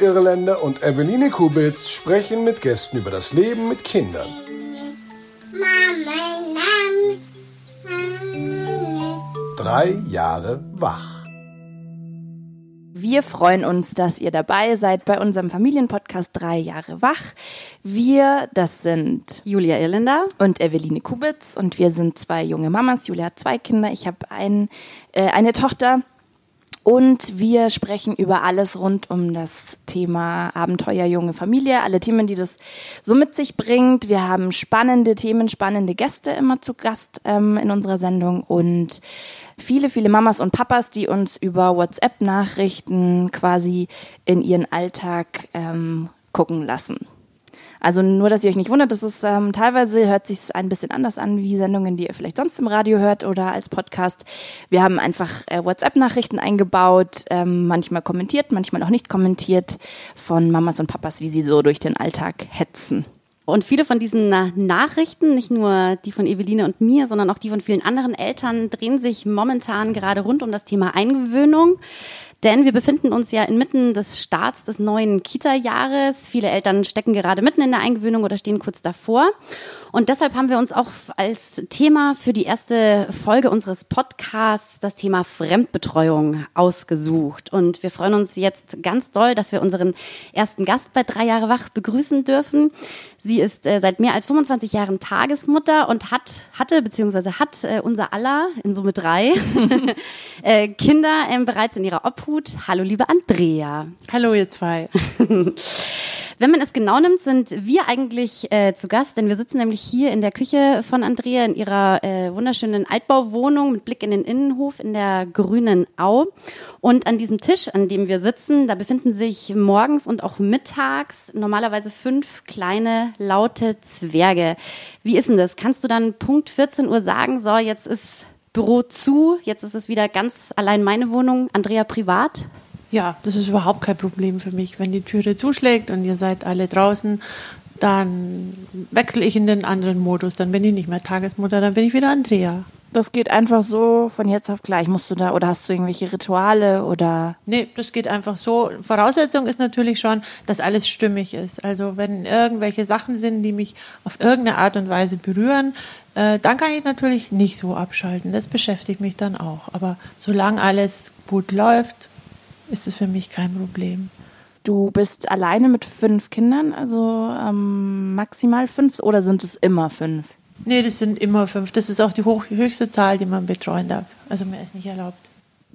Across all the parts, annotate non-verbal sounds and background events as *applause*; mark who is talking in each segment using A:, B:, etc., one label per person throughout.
A: Irländer und Eveline Kubitz sprechen mit Gästen über das Leben mit Kindern. Drei Jahre wach.
B: Wir freuen uns, dass ihr dabei seid bei unserem Familienpodcast Drei Jahre wach. Wir, das sind
C: Julia Irländer
B: und Eveline Kubitz und wir sind zwei junge Mamas. Julia hat zwei Kinder, ich habe ein, äh, eine Tochter. Und wir sprechen über alles rund um das Thema Abenteuer junge Familie, alle Themen, die das so mit sich bringt. Wir haben spannende Themen, spannende Gäste immer zu Gast ähm, in unserer Sendung und viele, viele Mamas und Papas, die uns über WhatsApp-Nachrichten quasi in ihren Alltag ähm, gucken lassen. Also nur, dass ihr euch nicht wundert, das ist ähm, teilweise hört sich ein bisschen anders an wie Sendungen, die ihr vielleicht sonst im Radio hört oder als Podcast. Wir haben einfach äh, WhatsApp-Nachrichten eingebaut, ähm, manchmal kommentiert, manchmal auch nicht kommentiert von Mamas und Papas, wie sie so durch den Alltag hetzen.
C: Und viele von diesen Nachrichten, nicht nur die von Eveline und mir, sondern auch die von vielen anderen Eltern, drehen sich momentan gerade rund um das Thema Eingewöhnung. Denn wir befinden uns ja inmitten des Starts des neuen Kita-Jahres. Viele Eltern stecken gerade mitten in der Eingewöhnung oder stehen kurz davor. Und deshalb haben wir uns auch als Thema für die erste Folge unseres Podcasts das Thema Fremdbetreuung ausgesucht. Und wir freuen uns jetzt ganz doll, dass wir unseren ersten Gast bei Drei Jahre Wach begrüßen dürfen. Sie ist äh, seit mehr als 25 Jahren Tagesmutter und hat, hatte beziehungsweise hat äh, unser aller, in Summe drei, *laughs* äh, Kinder äh, bereits in ihrer Obhut. Hallo, liebe Andrea.
D: Hallo, ihr zwei. *laughs*
C: Wenn man es genau nimmt, sind wir eigentlich äh, zu Gast, denn wir sitzen nämlich hier in der Küche von Andrea in ihrer äh, wunderschönen Altbauwohnung mit Blick in den Innenhof in der grünen Au. Und an diesem Tisch, an dem wir sitzen, da befinden sich morgens und auch mittags normalerweise fünf kleine laute Zwerge. Wie ist denn das? Kannst du dann Punkt 14 Uhr sagen, so, jetzt ist Büro zu, jetzt ist es wieder ganz allein meine Wohnung, Andrea privat?
D: Ja, das ist überhaupt kein Problem für mich. Wenn die Türe zuschlägt und ihr seid alle draußen, dann wechsle ich in den anderen Modus. Dann bin ich nicht mehr Tagesmutter, dann bin ich wieder Andrea.
B: Das geht einfach so von jetzt auf gleich. Musst du da oder hast du irgendwelche Rituale oder?
D: Nee, das geht einfach so. Voraussetzung ist natürlich schon, dass alles stimmig ist. Also wenn irgendwelche Sachen sind, die mich auf irgendeine Art und Weise berühren, äh, dann kann ich natürlich nicht so abschalten. Das beschäftigt mich dann auch. Aber solange alles gut läuft, ist es für mich kein Problem.
B: Du bist alleine mit fünf Kindern, also ähm, maximal fünf oder sind es immer fünf?
D: Nee, das sind immer fünf. Das ist auch die hoch, höchste Zahl, die man betreuen darf. Also mehr ist nicht erlaubt.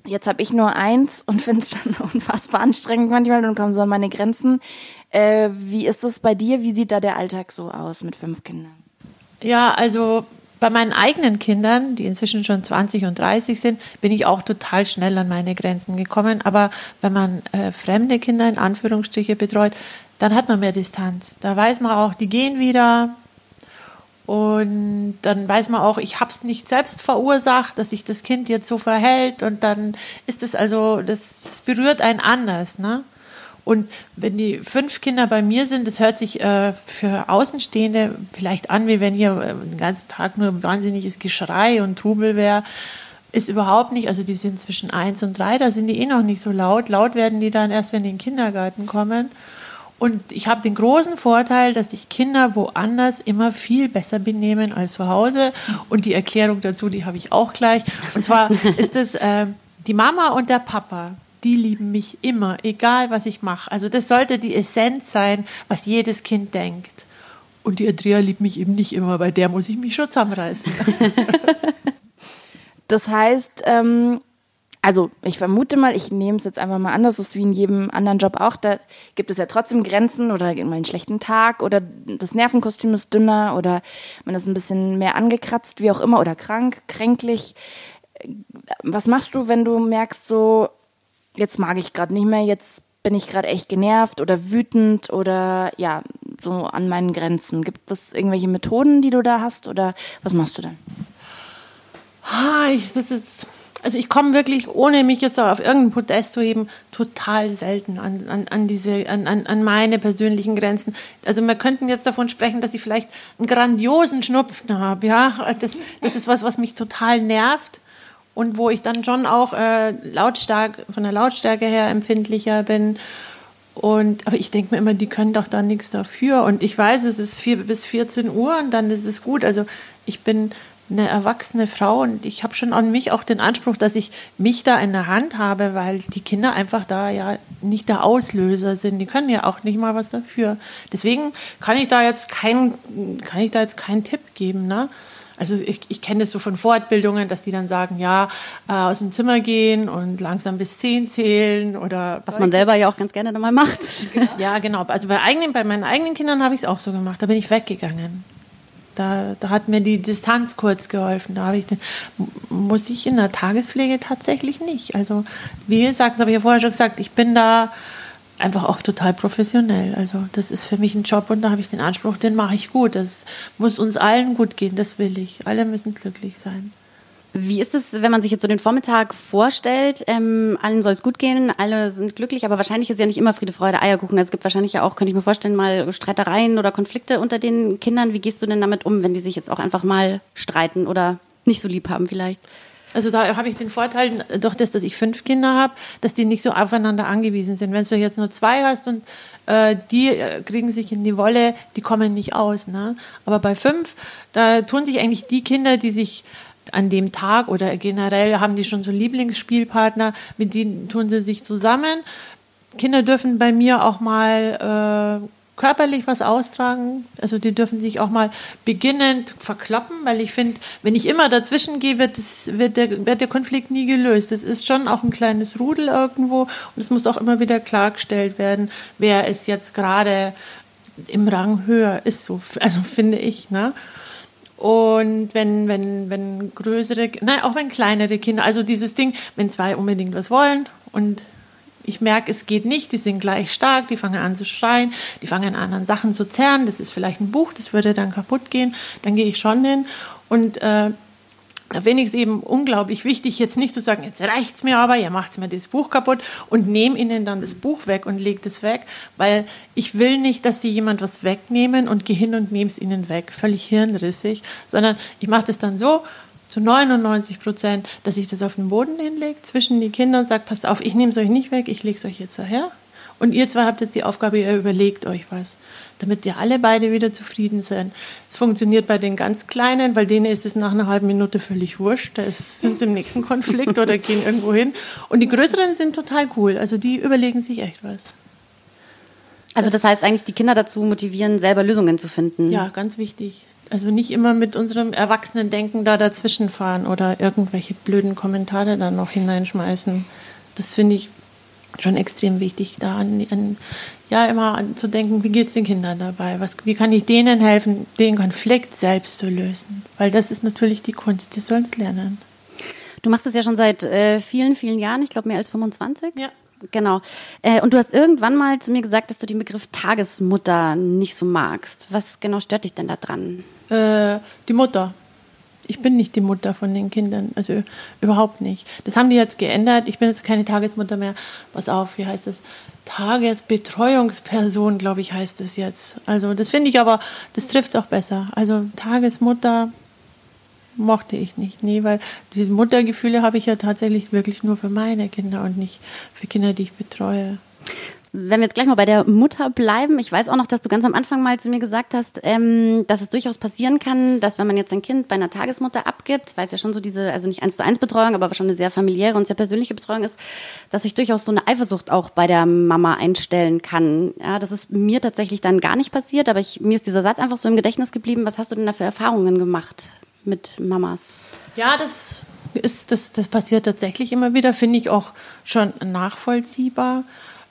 B: Jetzt habe ich nur eins und finde es schon *laughs* unfassbar anstrengend manchmal und komme so an meine Grenzen. Äh, wie ist das bei dir? Wie sieht da der Alltag so aus mit fünf Kindern?
D: Ja, also bei meinen eigenen Kindern, die inzwischen schon 20 und 30 sind, bin ich auch total schnell an meine Grenzen gekommen. Aber wenn man äh, fremde Kinder in Anführungsstriche betreut, dann hat man mehr Distanz. Da weiß man auch, die gehen wieder. Und dann weiß man auch, ich habe es nicht selbst verursacht, dass sich das Kind jetzt so verhält. Und dann ist es also, das, das berührt einen anders. Ne? Und wenn die fünf Kinder bei mir sind, das hört sich äh, für Außenstehende vielleicht an, wie wenn hier äh, den ganzen Tag nur wahnsinniges Geschrei und Trubel wäre. Ist überhaupt nicht, also die sind zwischen eins und drei, da sind die eh noch nicht so laut. Laut werden die dann erst, wenn die in den Kindergarten kommen. Und ich habe den großen Vorteil, dass sich Kinder woanders immer viel besser benehmen als zu Hause. Und die Erklärung dazu, die habe ich auch gleich. Und zwar *laughs* ist es äh, die Mama und der Papa die lieben mich immer, egal was ich mache. Also das sollte die Essenz sein, was jedes Kind denkt. Und die Andrea liebt mich eben nicht immer, bei der muss ich mich schon zusammenreißen. *laughs*
B: das heißt, ähm, also ich vermute mal, ich nehme es jetzt einfach mal an, das ist wie in jedem anderen Job auch, da gibt es ja trotzdem Grenzen oder mal einen schlechten Tag oder das Nervenkostüm ist dünner oder man ist ein bisschen mehr angekratzt, wie auch immer, oder krank, kränklich. Was machst du, wenn du merkst, so, jetzt mag ich gerade nicht mehr, jetzt bin ich gerade echt genervt oder wütend oder ja, so an meinen Grenzen. Gibt es irgendwelche Methoden, die du da hast oder was machst du dann?
D: Ah, ich, das ist, also ich komme wirklich, ohne mich jetzt auf irgendein Podest zu heben, total selten an, an, an, diese, an, an meine persönlichen Grenzen. Also wir könnten jetzt davon sprechen, dass ich vielleicht einen grandiosen Schnupfen habe. Ja, das, das ist was, was mich total nervt und wo ich dann schon auch äh, lautstark, von der Lautstärke her empfindlicher bin. Und, aber ich denke mir immer, die können doch da nichts dafür. Und ich weiß, es ist vier bis 14 Uhr und dann ist es gut. Also ich bin eine erwachsene Frau und ich habe schon an mich auch den Anspruch, dass ich mich da in der Hand habe, weil die Kinder einfach da ja nicht der Auslöser sind. Die können ja auch nicht mal was dafür. Deswegen kann ich da jetzt keinen, kann ich da jetzt keinen Tipp geben. Ne? Also ich, ich kenne das so von Fortbildungen, dass die dann sagen, ja, äh, aus dem Zimmer gehen und langsam bis zehn zählen oder
C: was man selber ja auch ganz gerne dann mal macht. *laughs*
D: Ja, genau. Also bei eigenen, bei meinen eigenen Kindern habe ich es auch so gemacht. Da bin ich weggegangen. Da, da hat mir die Distanz kurz geholfen. Da habe ich den, muss ich in der Tagespflege tatsächlich nicht. Also wie gesagt, das habe ich ja vorher schon gesagt, ich bin da einfach auch total professionell. Also das ist für mich ein Job und da habe ich den Anspruch, den mache ich gut. Das muss uns allen gut gehen, das will ich. Alle müssen glücklich sein.
C: Wie ist es, wenn man sich jetzt so den Vormittag vorstellt? Ähm, allen soll es gut gehen, alle sind glücklich, aber wahrscheinlich ist ja nicht immer Friede, Freude, Eierkuchen. Es gibt wahrscheinlich ja auch, könnte ich mir vorstellen, mal Streitereien oder Konflikte unter den Kindern. Wie gehst du denn damit um, wenn die sich jetzt auch einfach mal streiten oder nicht so lieb haben vielleicht?
D: Also da habe ich den Vorteil, durch das, dass ich fünf Kinder habe, dass die nicht so aufeinander angewiesen sind. Wenn du jetzt nur zwei hast und äh, die äh, kriegen sich in die Wolle, die kommen nicht aus. Ne? Aber bei fünf, da tun sich eigentlich die Kinder, die sich an dem Tag oder generell haben die schon so Lieblingsspielpartner, mit denen tun sie sich zusammen. Kinder dürfen bei mir auch mal äh, körperlich was austragen. Also die dürfen sich auch mal beginnend verkloppen, weil ich finde, wenn ich immer dazwischen gehe, wird, wird, der, wird der Konflikt nie gelöst. Das ist schon auch ein kleines Rudel irgendwo und es muss auch immer wieder klargestellt werden, wer ist jetzt gerade im Rang höher ist, so, also finde ich. Ne? Und wenn, wenn, wenn größere, nein, auch wenn kleinere Kinder, also dieses Ding, wenn zwei unbedingt was wollen und ich merke, es geht nicht, die sind gleich stark, die fangen an zu schreien, die fangen an, an Sachen zu zerren, das ist vielleicht ein Buch, das würde dann kaputt gehen, dann gehe ich schon hin. Und äh, da finde ich es eben unglaublich wichtig, jetzt nicht zu sagen, jetzt reicht es mir aber, ihr macht mir das Buch kaputt und nehme ihnen dann das Buch weg und legt es weg, weil ich will nicht, dass sie jemand was wegnehmen und gehe hin und nehme es ihnen weg, völlig hirnrissig, sondern ich mache das dann so, zu 99 Prozent, dass ich das auf den Boden hinlege, zwischen die Kinder und sage, passt auf, ich nehme es euch nicht weg, ich lege es euch jetzt daher. Und ihr zwei habt jetzt die Aufgabe, ihr überlegt euch was, damit ihr alle beide wieder zufrieden sind. Es funktioniert bei den ganz Kleinen, weil denen ist es nach einer halben Minute völlig wurscht. Da sind sie im nächsten *laughs* Konflikt oder gehen irgendwo hin. Und die Größeren sind total cool. Also die überlegen sich echt was.
C: Also das heißt eigentlich, die Kinder dazu motivieren, selber Lösungen zu finden.
D: Ja, ganz wichtig. Also nicht immer mit unserem Erwachsenen-Denken da dazwischen fahren oder irgendwelche blöden Kommentare da noch hineinschmeißen. Das finde ich schon extrem wichtig, da an, an ja immer an zu denken, wie geht es den Kindern dabei? Was, wie kann ich denen helfen, den Konflikt selbst zu lösen? Weil das ist natürlich die Kunst, die sollen es lernen.
C: Du machst das ja schon seit äh, vielen, vielen Jahren, ich glaube mehr als 25.
D: Ja.
C: Genau. Äh, und du hast irgendwann mal zu mir gesagt, dass du den Begriff Tagesmutter nicht so magst. Was genau stört dich denn da dran?
D: Äh, die Mutter. Ich bin nicht die Mutter von den Kindern, also überhaupt nicht. Das haben die jetzt geändert. Ich bin jetzt keine Tagesmutter mehr. Pass auf, wie heißt das? Tagesbetreuungsperson, glaube ich, heißt es jetzt. Also das finde ich aber, das trifft es auch besser. Also Tagesmutter mochte ich nicht. Nee, weil diese Muttergefühle habe ich ja tatsächlich wirklich nur für meine Kinder und nicht für Kinder, die ich betreue.
C: Wenn wir jetzt gleich mal bei der Mutter bleiben, ich weiß auch noch, dass du ganz am Anfang mal zu mir gesagt hast, ähm, dass es durchaus passieren kann, dass wenn man jetzt ein Kind bei einer Tagesmutter abgibt, weil es ja schon so diese, also nicht eins zu eins Betreuung, aber schon eine sehr familiäre und sehr persönliche Betreuung ist, dass sich durchaus so eine Eifersucht auch bei der Mama einstellen kann. Ja, das ist mir tatsächlich dann gar nicht passiert, aber ich, mir ist dieser Satz einfach so im Gedächtnis geblieben. Was hast du denn da für Erfahrungen gemacht mit Mamas?
D: Ja, das ist, das, das passiert tatsächlich immer wieder, finde ich auch schon nachvollziehbar.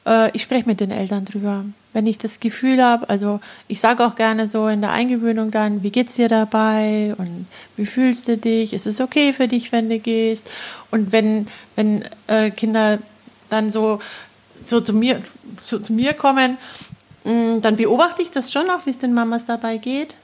D: Äh, ich spreche mit den Eltern drüber. Wenn ich das Gefühl habe, also ich sage auch gerne so in der Eingewöhnung dann, wie geht's dir dabei und wie fühlst du dich? Ist es okay für dich, wenn du gehst? Und wenn, wenn äh, Kinder dann so, so zu mir, so zu mir kommen, mh, mm, dann beobachte ich das schon auch, wie es den Mamas dabei geht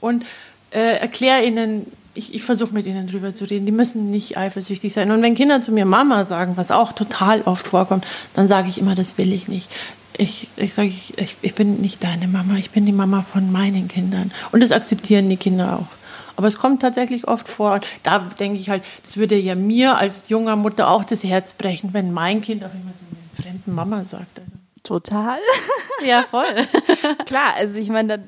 D: und äh, erkläre ihnen, ich, ich versuche mit ihnen drüber zu reden. Die müssen nicht eifersüchtig sein. Und wenn Kinder zu mir Mama sagen, was auch total oft vorkommt, dann sage ich immer, das will ich nicht. Ich, ich sage, ich, ich, ich bin nicht deine Mama, ich bin die Mama von meinen Kindern. Und das akzeptieren die Kinder auch. Aber es kommt tatsächlich oft vor. Da denke ich halt, das würde ja mir als junger Mutter auch das Herz brechen, wenn mein Kind auf einmal so eine fremden Mama sagt. Also.
B: Total.
C: Ja, voll. *laughs*
B: Klar, also ich meine, da,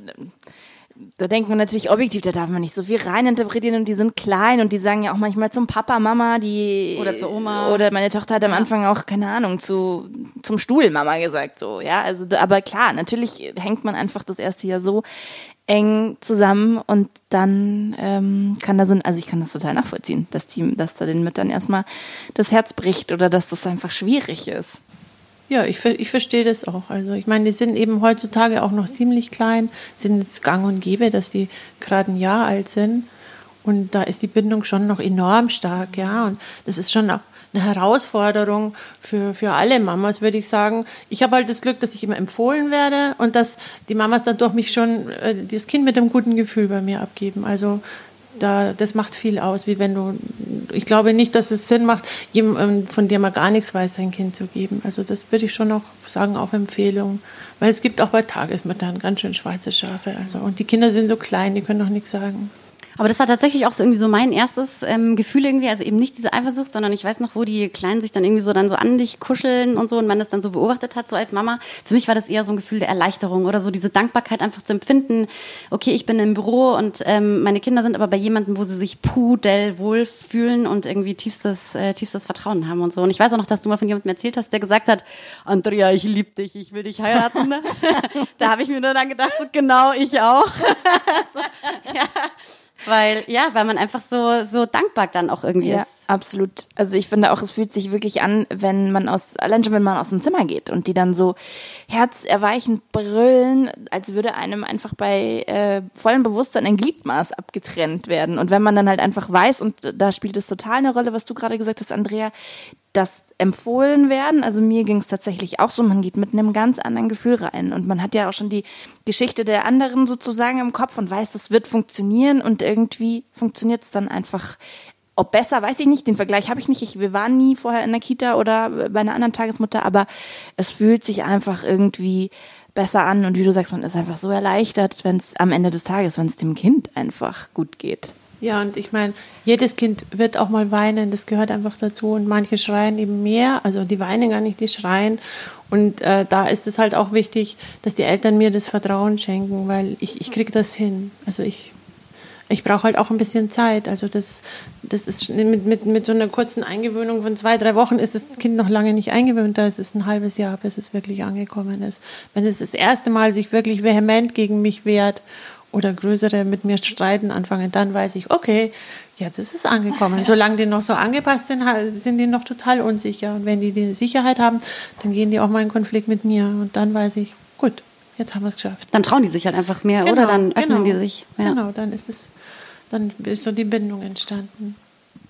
B: da denkt man natürlich objektiv, da darf man nicht so viel reininterpretieren und die sind klein und die sagen ja auch manchmal zum Papa, Mama, die
C: Oder zur Oma.
B: Oder meine Tochter hat am Anfang auch keine Ahnung zu zum Stuhl Mama gesagt so, ja, also aber klar, natürlich hängt man einfach das erste Jahr so eng zusammen und dann ähm, kann da sind, also ich kann das total nachvollziehen, dass die, dass da den Müttern erstmal das Herz bricht oder dass das einfach schwierig ist.
D: Ja, ich, ich verstehe das auch. Also ich meine, die sind eben heutzutage auch noch ziemlich klein, sind jetzt gang und gäbe, dass die gerade ein Jahr alt sind. Und da ist die Bindung schon noch enorm stark, ja. Und das ist schon auch eine Herausforderung für, für alle Mamas, würde ich sagen. Ich habe halt das Glück, dass ich immer empfohlen werde und dass die Mamas dann durch mich schon äh, das Kind mit einem guten Gefühl bei mir abgeben. Also da, das macht viel aus, wie wenn du, ich glaube nicht, dass es Sinn macht, jemandem, von dem man gar nichts weiß, sein Kind zu geben. Also das würde ich schon auch sagen, auf Empfehlung. Weil es gibt auch bei Tagesmüttern ganz schön schwarze Schafe. Also, und die Kinder sind so klein, die können doch nichts sagen.
C: Aber das war tatsächlich auch so irgendwie so mein erstes ähm, Gefühl irgendwie, also eben nicht diese Eifersucht, sondern ich weiß noch, wo die Kleinen sich dann irgendwie so dann so an dich kuscheln und so und man das dann so beobachtet hat, so als Mama. Für mich war das eher so ein Gefühl der Erleichterung oder so diese Dankbarkeit einfach zu empfinden. Okay, ich bin im Büro und ähm, meine Kinder sind aber bei jemandem, wo sie sich pudelwohl fühlen und irgendwie tiefstes, äh, tiefstes Vertrauen haben und so. Und ich weiß auch noch, dass du mal von jemandem erzählt hast, der gesagt hat, Andrea, ich liebe dich, ich will dich heiraten. *laughs* da habe ich mir nur dann gedacht, so genau, ich auch. *laughs* so, ja. Weil, ja, weil man einfach so, so dankbar dann auch irgendwie
B: Ja,
C: ist.
B: absolut. Also ich finde auch, es fühlt sich wirklich an, wenn man aus, allein schon wenn man aus dem Zimmer geht und die dann so herzerweichend brüllen, als würde einem einfach bei äh, vollem Bewusstsein ein Gliedmaß abgetrennt werden. Und wenn man dann halt einfach weiß, und da spielt es total eine Rolle, was du gerade gesagt hast, Andrea, das empfohlen werden. Also mir ging es tatsächlich auch so, man geht mit einem ganz anderen Gefühl rein. Und man hat ja auch schon die Geschichte der anderen sozusagen im Kopf und weiß, das wird funktionieren und irgendwie funktioniert es dann einfach. Ob besser, weiß ich nicht. Den Vergleich habe ich nicht. Ich, wir waren nie vorher in der Kita oder bei einer anderen Tagesmutter, aber es fühlt sich einfach irgendwie besser an. Und wie du sagst, man ist einfach so erleichtert, wenn es am Ende des Tages, wenn es dem Kind einfach gut geht.
D: Ja, und ich meine, jedes Kind wird auch mal weinen, das gehört einfach dazu. Und manche schreien eben mehr, also die weinen gar nicht, die schreien. Und äh, da ist es halt auch wichtig, dass die Eltern mir das Vertrauen schenken, weil ich, ich kriege das hin. Also ich, ich brauche halt auch ein bisschen Zeit. Also das, das ist mit, mit, mit so einer kurzen Eingewöhnung von zwei, drei Wochen ist das Kind noch lange nicht eingewöhnt. Da ist es ein halbes Jahr, bis es wirklich angekommen ist. Wenn es das erste Mal sich wirklich vehement gegen mich wehrt oder größere mit mir streiten anfangen, dann weiß ich, okay, jetzt ist es angekommen. *laughs* Solange die noch so angepasst sind, sind die noch total unsicher. Und wenn die die Sicherheit haben, dann gehen die auch mal in Konflikt mit mir. Und dann weiß ich, gut, jetzt haben wir es geschafft.
C: Dann trauen die sich halt einfach mehr,
D: Genau,
C: oder? Dann öffnen
D: genau.
C: die sich. Ja.
D: Genau, dann ist es, dann ist so die Bindung entstanden.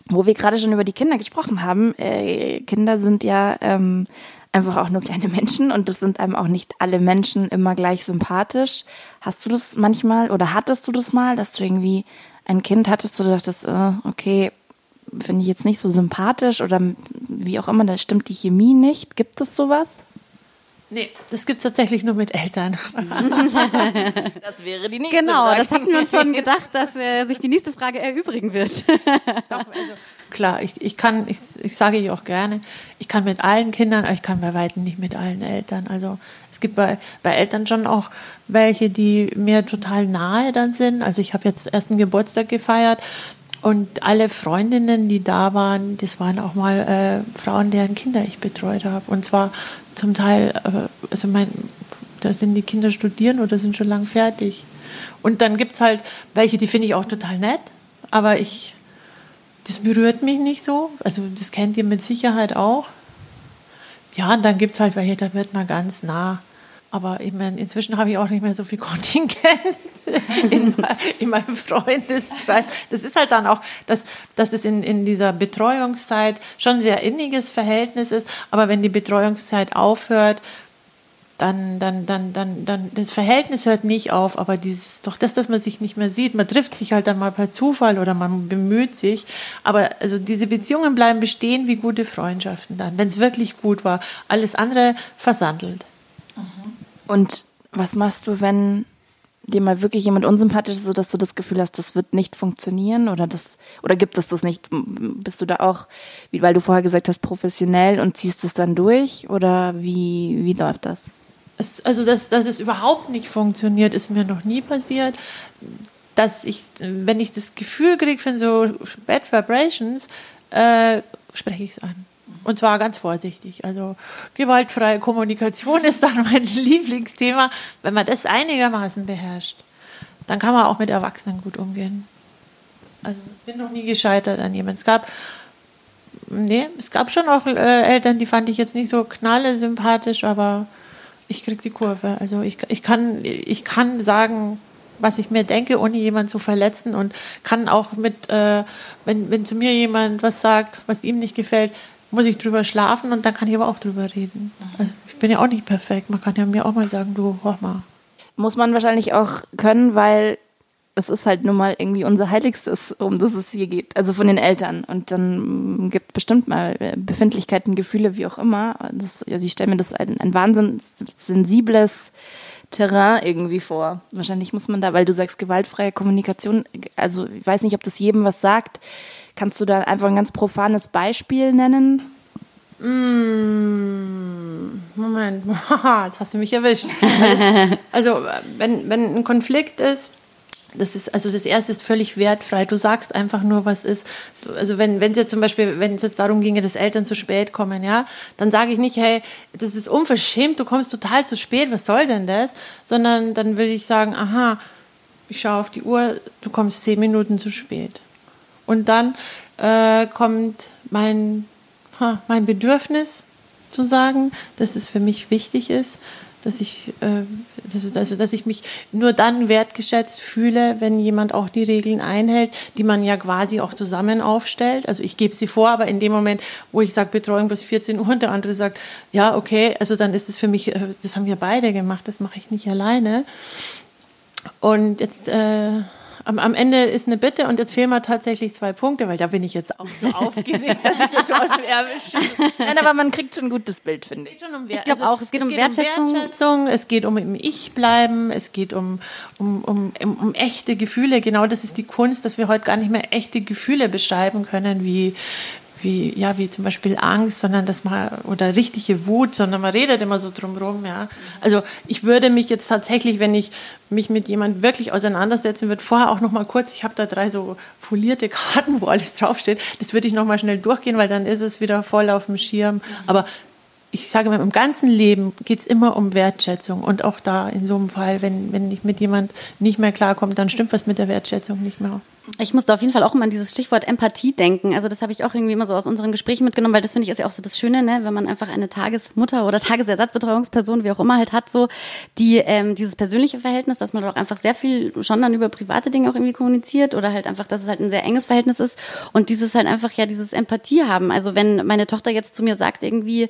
B: Wo wir gerade schon über die Kinder gesprochen haben, äh, Kinder sind ja ähm, einfach auch nur kleine Menschen und das sind einem auch nicht alle Menschen immer gleich sympathisch. Hast du das manchmal oder hattest du das mal, dass du irgendwie ein Kind hattest, wo du dachtest, äh, okay, finde ich jetzt nicht so sympathisch oder wie auch immer, da stimmt die Chemie nicht. Gibt es sowas?
D: Nee, das gibt es tatsächlich nur mit Eltern. *laughs*
B: Das wäre die nächste
C: Genau,
B: Frage.
C: das hatten wir uns schon gedacht, dass äh, sich die nächste Frage erübrigen wird. *laughs*
D: Doch, also, klar, ich, ich kann, ich, ich sage ich auch gerne, ich kann mit allen Kindern, aber ich kann bei Weitem nicht mit allen Eltern. Also es gibt bei, bei Eltern schon auch welche, die mir total nahe dann sind. Also ich habe jetzt erst einen Geburtstag gefeiert und alle Freundinnen, die da waren, das waren auch mal äh, Frauen, deren Kinder ich betreut habe. Und zwar zum Teil, also mein, da sind die Kinder studieren oder sind schon lang fertig. Und dann gibt es halt welche, die finde ich auch total nett, aber ich, das berührt mich nicht so. Also das kennt ihr mit Sicherheit auch. Ja, und dann gibt es halt welche, da wird man ganz nah. Aber ich mein, inzwischen habe ich auch nicht mehr so viel Kontingent *laughs* in, in meinem Freundeskreis. Das ist halt dann auch, dass, dass das in, in dieser Betreuungszeit schon ein sehr inniges Verhältnis ist. Aber wenn die Betreuungszeit aufhört, dann, dann, dann, dann, dann, das Verhältnis hört nicht auf, aber dieses, doch das, dass man sich nicht mehr sieht, man trifft sich halt dann mal per Zufall oder man bemüht sich, aber also diese Beziehungen bleiben bestehen wie gute Freundschaften dann, wenn es wirklich gut war. Alles andere versandelt.
B: Und was machst du, wenn dir mal wirklich jemand unsympathisch ist, sodass du das Gefühl hast, das wird nicht funktionieren oder das oder gibt es das nicht? Bist du da auch, wie, weil du vorher gesagt hast, professionell und ziehst es dann durch oder wie wie läuft das?
D: Es, also, dass, dass es überhaupt nicht funktioniert, ist mir noch nie passiert. Dass ich, wenn ich das Gefühl kriege von so Bad Vibrations, äh, spreche ich es an. Und zwar ganz vorsichtig. Also gewaltfreie Kommunikation *laughs* ist dann mein Lieblingsthema. Wenn man das einigermaßen beherrscht, dann kann man auch mit Erwachsenen gut umgehen. Also ich bin noch nie gescheitert an jemandem. Es gab, nee, es gab schon auch äh, Eltern, die fand ich jetzt nicht so knalle sympathisch, aber ich kriege die Kurve. Also ich, ich, kann, ich kann sagen, was ich mir denke, ohne jemanden zu verletzen und kann auch mit, äh, wenn, wenn zu mir jemand was sagt, was ihm nicht gefällt, muss ich drüber schlafen und dann kann ich aber auch drüber reden. Also ich bin ja auch nicht perfekt. Man kann ja mir auch mal sagen, du, hör mal.
B: Muss man wahrscheinlich auch können, weil es ist halt nun mal irgendwie unser Heiligstes, um das es hier geht. Also von den Eltern. Und dann gibt es bestimmt mal Befindlichkeiten, Gefühle, wie auch immer. Das, also ich stelle mir das ein, ein wahnsinnig sensibles Terrain irgendwie vor. Wahrscheinlich muss man da, weil du sagst gewaltfreie Kommunikation, also ich weiß nicht, ob das jedem was sagt. Kannst du da einfach ein ganz profanes Beispiel nennen?
D: Mm, Moment, *laughs* jetzt hast du mich erwischt. *laughs* Also, wenn, wenn ein Konflikt ist, das ist, also das erste ist völlig wertfrei. Du sagst einfach nur, was ist. Also wenn, wenn es jetzt zum Beispiel, wenn es jetzt darum ginge, dass Eltern zu spät kommen, ja, dann sage ich nicht, hey, das ist unverschämt, du kommst total zu spät, was soll denn das? Sondern dann würde ich sagen, aha, ich schaue auf die Uhr, du kommst zehn Minuten zu spät. Und dann äh, kommt mein, mein Bedürfnis zu sagen, dass es für mich wichtig ist dass ich, äh, also, dass ich mich nur dann wertgeschätzt fühle, wenn jemand auch die Regeln einhält, die man ja quasi auch zusammen aufstellt. Also ich gebe sie vor, aber in dem Moment, wo ich sage Betreuung bis 14 Uhr und der andere sagt, ja, okay, also dann ist es für mich, äh, das haben wir beide gemacht, das mache ich nicht alleine. Und jetzt äh, am, am Ende ist eine Bitte und jetzt fehlen mir tatsächlich zwei Punkte, weil da bin ich jetzt auch so *laughs* aufgeregt, dass ich das so aus dem Ärmel schiebe.
B: Nein, aber man kriegt schon ein gutes Bild, finde ich.
C: Um ich glaube also, auch, es geht, es um, geht Wertschätzung.
D: um Wertschätzung. Es geht um im Ich bleiben, es geht um, um, um, um, um echte Gefühle. Genau das ist die Kunst, dass wir heute gar nicht mehr echte Gefühle beschreiben können, wie, wie, ja, wie zum Beispiel Angst, sondern dass man, oder richtige Wut, sondern man redet immer so drumherum, ja. Also ich würde mich jetzt tatsächlich, wenn ich mich mit jemandem wirklich auseinandersetzen würde, vorher auch noch mal kurz, ich habe da drei so folierte Karten, wo alles draufsteht, das würde ich noch mal schnell durchgehen, weil dann ist es wieder voll auf dem Schirm. Aber ich sage mal, im ganzen Leben geht es immer um Wertschätzung. Und auch da in so einem Fall, wenn, wenn ich mit jemand nicht mehr klarkomme, dann stimmt was mit der Wertschätzung nicht mehr.
C: Ich musste auf jeden Fall auch immer an dieses Stichwort Empathie denken. Also das habe ich auch irgendwie immer so aus unseren Gesprächen mitgenommen, weil das finde ich ist ja auch so das Schöne, ne? wenn man einfach eine Tagesmutter oder *laughs* Tagesersatzbetreuungsperson, wie auch immer halt hat, so die ähm, dieses persönliche Verhältnis, dass man doch einfach sehr viel schon dann über private Dinge auch irgendwie kommuniziert oder halt einfach, dass es halt ein sehr enges Verhältnis ist und dieses halt einfach ja dieses Empathie haben. Also wenn meine Tochter jetzt zu mir sagt irgendwie,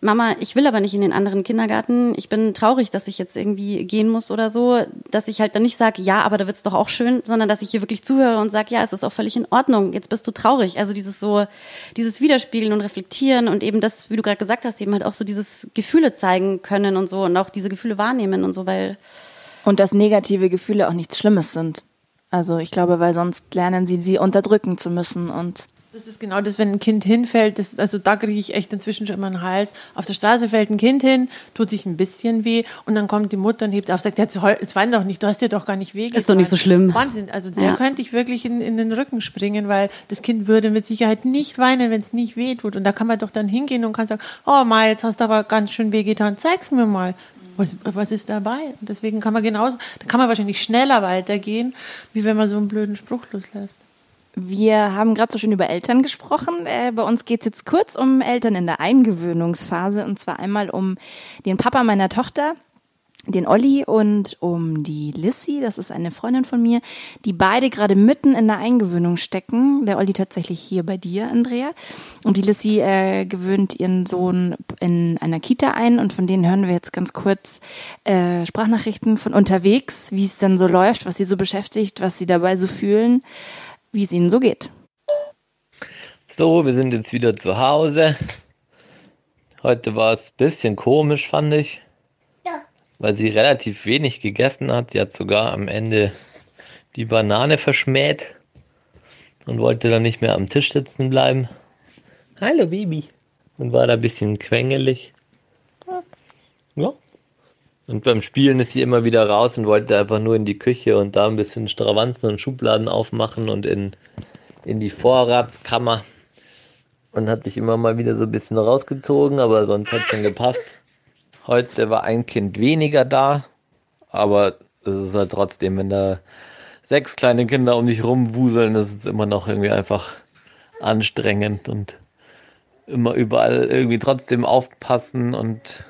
C: Mama, ich will aber nicht in den anderen Kindergarten. Ich bin traurig, dass ich jetzt irgendwie gehen muss oder so, dass ich halt dann nicht sage, ja, aber da wird's doch auch schön, sondern dass ich hier wirklich zuhöre und sage, ja, es ist auch völlig in Ordnung. Jetzt bist du traurig. Also dieses so, dieses Widerspiegeln und Reflektieren und eben das, wie du gerade gesagt hast, eben halt auch so dieses Gefühle zeigen können und so und auch diese Gefühle wahrnehmen und so, weil
B: und dass negative Gefühle auch nichts Schlimmes sind. Also ich glaube, weil sonst lernen sie, sie unterdrücken zu müssen und
D: das ist genau das, wenn ein Kind hinfällt, das, also da kriege ich echt inzwischen schon immer einen Hals. Auf der Straße fällt ein Kind hin, tut sich ein bisschen weh und dann kommt die Mutter und hebt auf sagt, jetzt, wein doch nicht, du hast dir doch gar nicht weh
C: Ist doch nicht so schlimm.
D: Wahnsinn, also der ja. könnte ich wirklich in, in den Rücken springen, weil das Kind würde mit Sicherheit nicht weinen, wenn es nicht weh tut. Und da kann man doch dann hingehen und kann sagen, oh Mai, jetzt hast du aber ganz schön weh getan, zeig's mir mal. Was, was ist dabei? Und deswegen kann man genauso, da kann man wahrscheinlich schneller weitergehen, wie wenn man so einen blöden Spruch loslässt.
B: Wir haben gerade so schön über Eltern gesprochen. Äh, bei uns geht es jetzt kurz um Eltern in der Eingewöhnungsphase und zwar einmal um den Papa meiner Tochter, den Olli und um die Lissy, das ist eine Freundin von mir, die beide gerade mitten in der Eingewöhnung stecken. Der Olli tatsächlich hier bei dir, Andrea. Und die Lissy äh, gewöhnt ihren Sohn in einer Kita ein und von denen hören wir jetzt ganz kurz äh, Sprachnachrichten von unterwegs, wie es dann so läuft, was sie so beschäftigt, was sie dabei so fühlen wie es ihnen so geht.
E: So, wir sind jetzt wieder zu Hause. Heute war es ein bisschen komisch, fand ich. Ja. Weil sie relativ wenig gegessen hat. Sie hat sogar am Ende die Banane verschmäht und wollte dann nicht mehr am Tisch sitzen bleiben. Hallo Baby. Und war da ein bisschen quengelig. Und beim Spielen ist sie immer wieder raus und wollte einfach nur in die Küche und da ein bisschen Stravanzen und Schubladen aufmachen und in, in die Vorratskammer. Und hat sich immer mal wieder so ein bisschen rausgezogen, aber sonst hat es schon gepasst. Heute war ein Kind weniger da, aber es ist halt trotzdem, wenn da sechs kleine Kinder um dich rumwuseln, ist es immer noch irgendwie einfach anstrengend und immer überall irgendwie trotzdem aufpassen und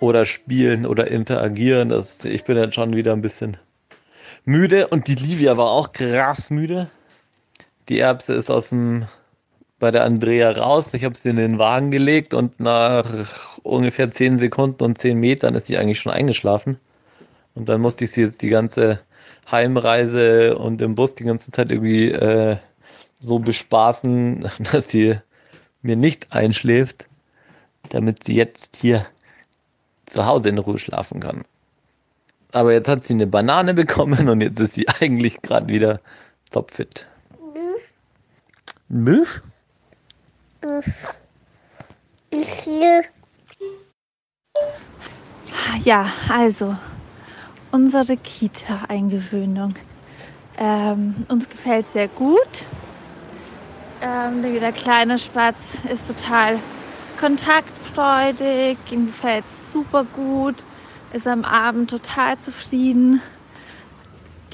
E: oder spielen oder interagieren. Das, ich bin dann schon wieder ein bisschen müde und die Livia war auch krass müde. Die Erbse ist aus dem bei der Andrea raus. Ich habe sie in den Wagen gelegt und nach ungefähr 10 Sekunden und 10 Metern ist sie eigentlich schon eingeschlafen. Und dann musste ich sie jetzt die ganze Heimreise und im Bus die ganze Zeit irgendwie äh, so bespaßen, *laughs* dass sie mir nicht einschläft, damit sie jetzt hier zu Hause in Ruhe schlafen kann. Aber jetzt hat sie eine Banane bekommen und jetzt ist sie eigentlich gerade wieder topfit. Milch?
F: Ja, also unsere Kita-Eingewöhnung. Ähm, uns gefällt sehr gut. Ähm, der kleine Spatz ist total kontaktfreudig, ihm gefällt es super gut, ist am Abend total zufrieden.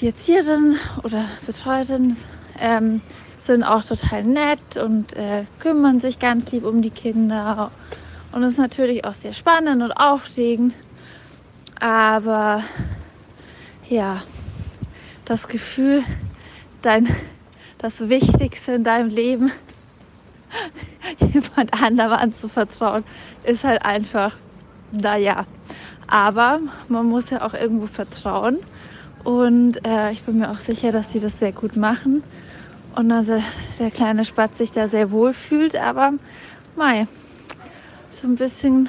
F: Die Erzieherin oder Betreuerin ähm, sind auch total nett und äh, kümmern sich ganz lieb um die Kinder. Und es ist natürlich auch sehr spannend und aufregend. Aber ja, das Gefühl, dein, das Wichtigste in deinem Leben *laughs* jemand anderem anzuvertrauen, ist halt einfach, naja. Aber man muss ja auch irgendwo vertrauen. Und äh, ich bin mir auch sicher, dass sie das sehr gut machen. Und also der kleine Spatz sich da sehr wohl fühlt. Aber mei, so ein bisschen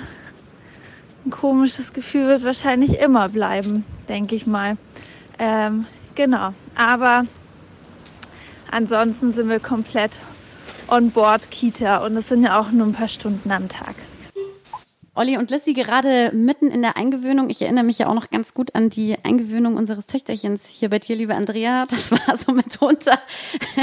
F: ein komisches Gefühl wird wahrscheinlich immer bleiben, denke ich mal. Ähm, genau. Aber ansonsten sind wir komplett on board Kita und es sind ja auch nur ein paar Stunden am Tag.
C: Olli und Lissy gerade mitten in der Eingewöhnung. Ich erinnere mich ja auch noch ganz gut an die Eingewöhnung unseres Töchterchens hier bei dir, liebe Andrea. Das *laughs* war so mitunter,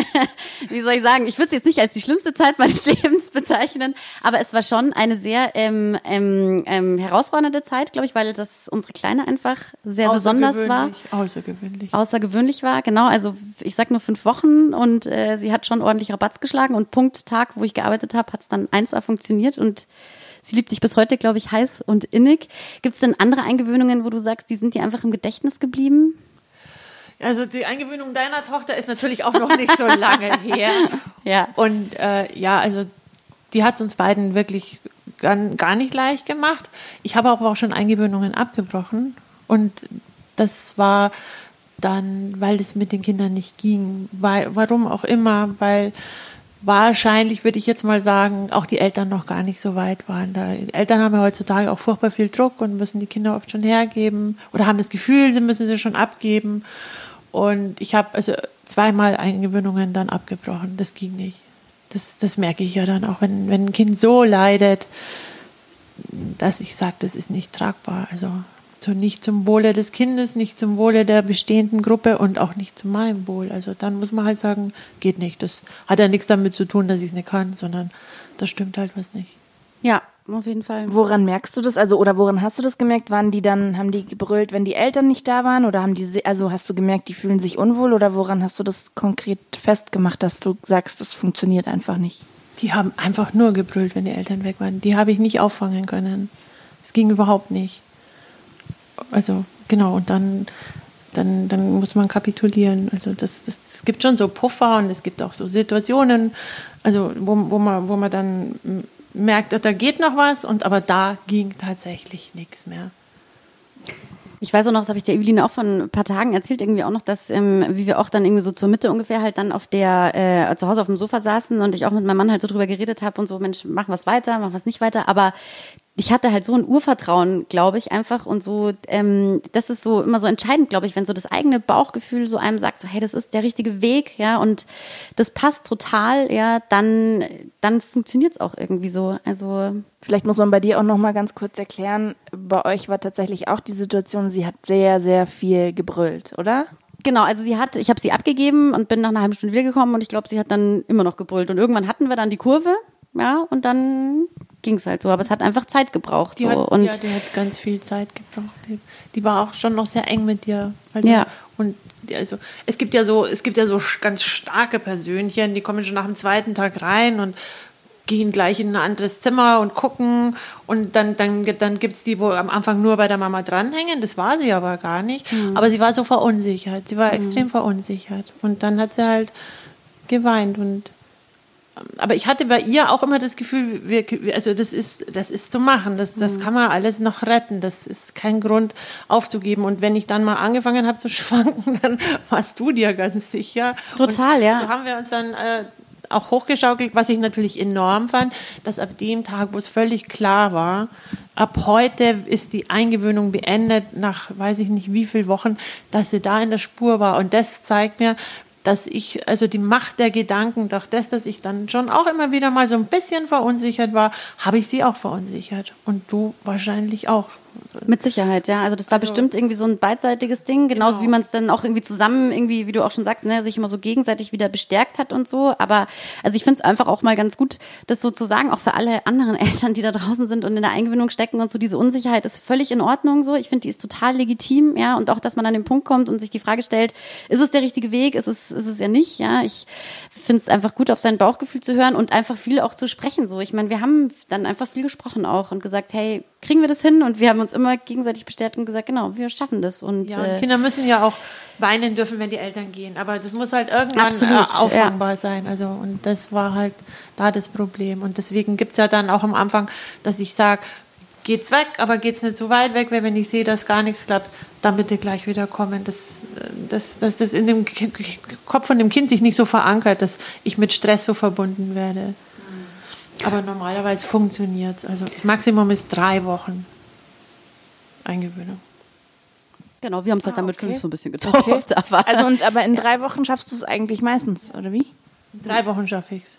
C: *laughs* wie soll ich sagen, ich würde es jetzt nicht als die schlimmste Zeit meines *laughs* Lebens bezeichnen, aber es war schon eine sehr ähm, ähm, ähm, herausfordernde Zeit, glaube ich, weil das unsere Kleine einfach sehr besonders war.
D: Außergewöhnlich.
C: Außergewöhnlich war, genau. Also ich sag nur fünf Wochen und äh, sie hat schon ordentlich Rabatz geschlagen und Punkt Tag, wo ich gearbeitet habe, hat es dann 1A funktioniert und Sie liebt dich bis heute, glaube ich, heiß und innig. Gibt es denn andere Eingewöhnungen, wo du sagst, die sind dir einfach im Gedächtnis geblieben?
D: Also die Eingewöhnung deiner Tochter ist natürlich auch noch nicht so lange *laughs* her.
C: Ja.
D: Und äh, ja, also die hat es uns beiden wirklich gar, gar nicht leicht gemacht. Ich habe aber auch schon Eingewöhnungen abgebrochen. Und das war dann, weil es mit den Kindern nicht ging. Weil, warum auch immer, weil wahrscheinlich, würde ich jetzt mal sagen, auch die Eltern noch gar nicht so weit waren. Die Eltern haben ja heutzutage auch furchtbar viel Druck und müssen die Kinder oft schon hergeben oder haben das Gefühl, sie müssen sie schon abgeben. Und ich habe also zweimal Eingewöhnungen dann abgebrochen. Das ging nicht. Das, das merke ich ja dann auch, wenn, wenn ein Kind so leidet, dass ich sage, das ist nicht tragbar. Also so nicht zum Wohle des Kindes, nicht zum Wohle der bestehenden Gruppe und auch nicht zu meinem Wohl. Also dann muss man halt sagen, geht nicht. Das hat ja nichts damit zu tun, dass ich es nicht kann, sondern da stimmt halt was nicht.
C: Ja, auf jeden Fall.
B: Woran merkst du das? Also, oder woran hast du das gemerkt? Waren die dann, haben die gebrüllt, wenn die Eltern nicht da waren? Oder haben die, also hast du gemerkt, die fühlen sich unwohl? Oder woran hast du das konkret festgemacht, dass du sagst, das funktioniert einfach nicht?
D: Die haben einfach nur gebrüllt, wenn die Eltern weg waren. Die habe ich nicht auffangen können. Es ging überhaupt nicht also genau, und dann, dann, dann muss man kapitulieren. Also das, das, es gibt schon so Puffer und es gibt auch so Situationen, also wo, wo, man, wo man dann merkt, da geht noch was, und aber da ging tatsächlich nichts mehr.
C: Ich weiß auch noch, das habe ich der Eveline auch von ein paar Tagen erzählt, irgendwie auch noch, dass ähm, wie wir auch dann irgendwie so zur Mitte ungefähr halt dann auf der, äh, zu Hause auf dem Sofa saßen und ich auch mit meinem Mann halt so drüber geredet habe und so, Mensch, mach was weiter, mach was nicht weiter. Aber ich hatte halt so ein Urvertrauen, glaube ich, einfach und so, ähm, das ist so immer so entscheidend, glaube ich, wenn so das eigene Bauchgefühl so einem sagt, so hey, das ist der richtige Weg, ja, und das passt total, ja, dann, dann funktioniert es auch irgendwie so. Also
B: Vielleicht muss man bei dir auch noch mal ganz kurz erklären, bei euch war tatsächlich auch die Situation, sie hat sehr, sehr viel gebrüllt, oder?
C: Genau, also sie hat, ich habe sie abgegeben und bin nach einer halben Stunde wiedergekommen und ich glaube, sie hat dann immer noch gebrüllt. Und irgendwann hatten wir dann die Kurve, ja, und dann ging es halt so. Aber es hat einfach Zeit gebraucht.
D: Die
C: so.
D: hat,
C: und
D: ja, die hat ganz viel Zeit gebraucht. Die, die war auch schon noch sehr eng mit dir. Also,
C: Ja.
D: Und die- also es gibt ja so, es gibt ja so ganz starke Persönchen, die kommen schon nach dem zweiten Tag rein und gehen gleich in ein anderes Zimmer und gucken und dann, dann, dann gibt es die, wo am Anfang nur bei der Mama dranhängen, das war sie aber gar nicht, aber sie war so verunsichert, sie war extrem verunsichert und dann hat sie halt geweint und aber ich hatte bei ihr auch immer das Gefühl, wir, also das ist, das ist zu machen, das, das kann man alles noch retten, das ist kein Grund aufzugeben. Und wenn ich dann mal angefangen habe zu *laughs* schwanken, dann warst du dir ganz sicher.
C: Total,
D: und
C: ja.
D: So haben wir uns dann äh, auch hochgeschaukelt, was ich natürlich enorm fand, dass ab dem Tag, wo es völlig klar war, ab heute ist die Eingewöhnung beendet, nach weiß ich nicht wie viel Wochen, dass sie da in der Spur war. Und das zeigt mir, dass ich, also die Macht der Gedanken, durch das, dass ich dann schon auch immer wieder mal so ein bisschen verunsichert war, habe ich sie auch verunsichert. Und du wahrscheinlich auch.
C: Mit Sicherheit, ja. Also das war bestimmt irgendwie so ein beidseitiges Ding, genauso
D: Genau.
C: wie man es dann auch irgendwie zusammen irgendwie, wie du auch schon sagst, ne, sich immer so gegenseitig wieder bestärkt hat und so. Aber also ich finde es einfach auch mal ganz gut, das so zu sagen, auch für alle anderen *laughs* Eltern, die da draußen sind und in der Eingewöhnung stecken und so. Diese Unsicherheit ist völlig in Ordnung so. Ich finde, die ist total legitim, ja. Und auch, dass man an den Punkt kommt und sich die Frage stellt, ist es der richtige Weg? Ist es, ist es ja nicht, ja. Ich finde es einfach gut, auf sein Bauchgefühl zu hören und einfach viel auch zu sprechen so. Ich meine, wir haben dann einfach viel gesprochen auch und gesagt, hey, kriegen wir das hin? Und wir haben uns immer gegenseitig bestärkt und gesagt, genau, wir schaffen das. Und
D: Ja, und
C: äh,
D: Kinder müssen ja auch weinen dürfen, wenn die Eltern gehen. Aber das muss halt irgendwann
C: Absolut,
D: äh, auffangbar sein. Also, und das war halt da das Problem. Und deswegen gibt es ja dann auch am Anfang, dass ich sage, geht's weg, aber geht's nicht so weit weg, weil wenn ich sehe, dass gar nichts klappt, dann bitte gleich wieder kommen. Dass, dass, dass das in dem Ki- Kopf von dem Kind sich nicht so verankert, dass ich mit Stress so verbunden werde. Aber normalerweise funktioniert es. Also das Maximum ist drei Wochen Eingewöhnung.
C: genau, wir haben es halt
B: Ah,
C: dann mit
B: okay.
C: fünf so ein bisschen getauft. *laughs* Aber
B: Also und aber in drei Wochen schaffst du es eigentlich meistens, oder wie?
D: Drei Wochen schaffe ich's.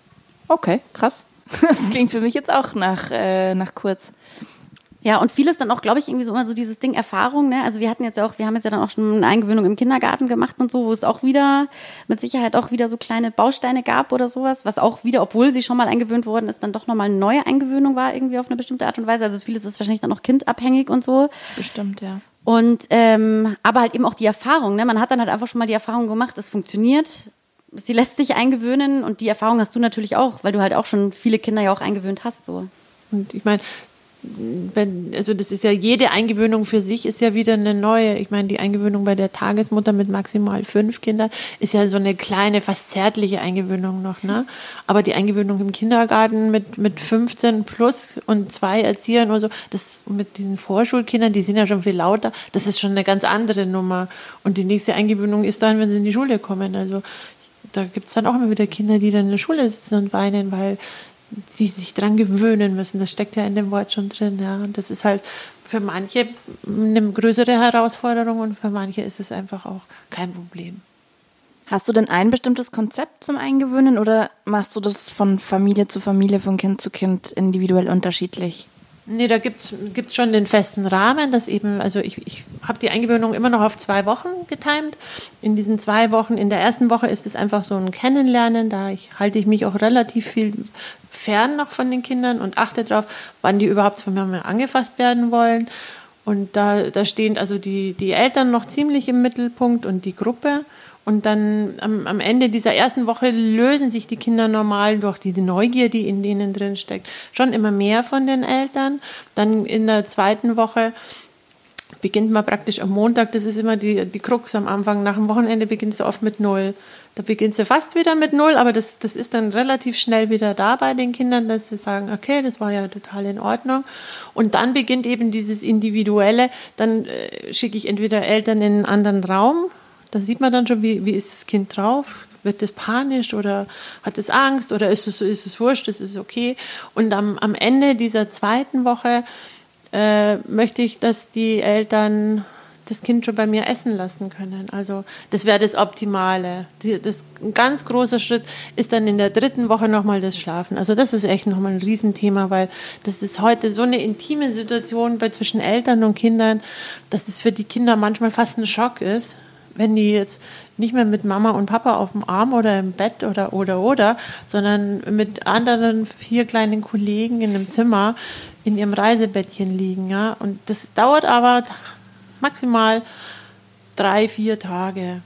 B: Okay, krass. *laughs* Das klingt für mich jetzt auch nach, äh, nach kurz.
C: Ja, und vieles dann auch, glaube ich, irgendwie so immer so dieses Ding Erfahrung, ne? Also wir hatten jetzt auch, wir haben jetzt ja dann auch schon eine Eingewöhnung im Kindergarten gemacht und so, wo es auch wieder, mit Sicherheit auch wieder so kleine Bausteine gab oder sowas, was auch wieder, obwohl sie schon mal eingewöhnt worden ist, dann doch nochmal eine neue Eingewöhnung war, irgendwie auf eine bestimmte Art und Weise. Also vieles ist wahrscheinlich dann auch kindabhängig und so.
B: Bestimmt, ja.
C: Und ähm, aber halt eben auch die Erfahrung, ne? Man hat dann halt einfach schon mal die Erfahrung gemacht, es funktioniert. Sie lässt sich eingewöhnen und die Erfahrung hast du natürlich auch, weil du halt auch schon viele Kinder ja auch eingewöhnt hast. So.
D: Und ich meine, wenn, also das ist ja jede Eingewöhnung für sich ist ja wieder eine neue. Ich meine, die Eingewöhnung bei der Tagesmutter mit maximal fünf Kindern ist ja so eine kleine, fast zärtliche Eingewöhnung noch, ne? Aber die Eingewöhnung im Kindergarten mit, mit 15 plus und zwei Erziehern und so, das mit diesen Vorschulkindern, die sind ja schon viel lauter, das ist schon eine ganz andere Nummer. Und die nächste Eingewöhnung ist dann, wenn sie in die Schule kommen. Also da gibt es dann auch immer wieder Kinder, die dann in der Schule sitzen und weinen, weil sie sich dran gewöhnen müssen. Das steckt ja in dem Wort schon drin. Ja. Und das ist halt für manche eine größere Herausforderung und für manche ist es einfach auch kein Problem.
B: Hast du denn ein bestimmtes Konzept zum Eingewöhnen oder machst du das von Familie zu Familie, von Kind zu Kind individuell unterschiedlich?
D: Nee, da gibt es schon den festen Rahmen, dass eben, also ich, ich habe die Eingewöhnung immer noch auf zwei Wochen getimt. In diesen zwei Wochen, in der ersten Woche ist es einfach so ein Kennenlernen, da ich, halte ich mich auch relativ viel fern noch von den Kindern und achte darauf, wann die überhaupt von mir angefasst werden wollen. Und da, da stehen also die, die Eltern noch ziemlich im Mittelpunkt und die Gruppe. Und dann am, am Ende dieser ersten Woche lösen sich die Kinder normal durch die Neugier, die in denen drin steckt, schon immer mehr von den Eltern. Dann in der zweiten Woche beginnt man praktisch am Montag, das ist immer die, die Krux am Anfang, nach dem Wochenende beginnt du oft mit Null. Da beginnst du fast wieder mit Null, aber das, das ist dann relativ schnell wieder da bei den Kindern, dass sie sagen, okay, das war ja total in Ordnung. Und dann beginnt eben dieses Individuelle, dann äh, schicke ich entweder Eltern in einen anderen Raum, da sieht man dann schon, wie, wie ist das Kind drauf, Wird es panisch oder hat es Angst oder ist es, ist es wurscht, ist es okay? Und am, am Ende dieser zweiten Woche äh, möchte ich, dass die Eltern das Kind schon bei mir essen lassen können. Also das wäre das Optimale. Die, das, ein ganz großer Schritt ist dann in der dritten Woche nochmal das Schlafen. Also das ist echt nochmal ein Riesenthema, weil das ist heute so eine intime Situation bei zwischen Eltern und Kindern, dass es für die Kinder manchmal fast ein Schock ist, wenn die jetzt nicht mehr mit Mama und Papa auf dem Arm oder im Bett oder oder oder, sondern mit anderen vier kleinen Kollegen in einem Zimmer in ihrem Reisebettchen liegen, ja. Und das dauert aber maximal drei, vier Tage.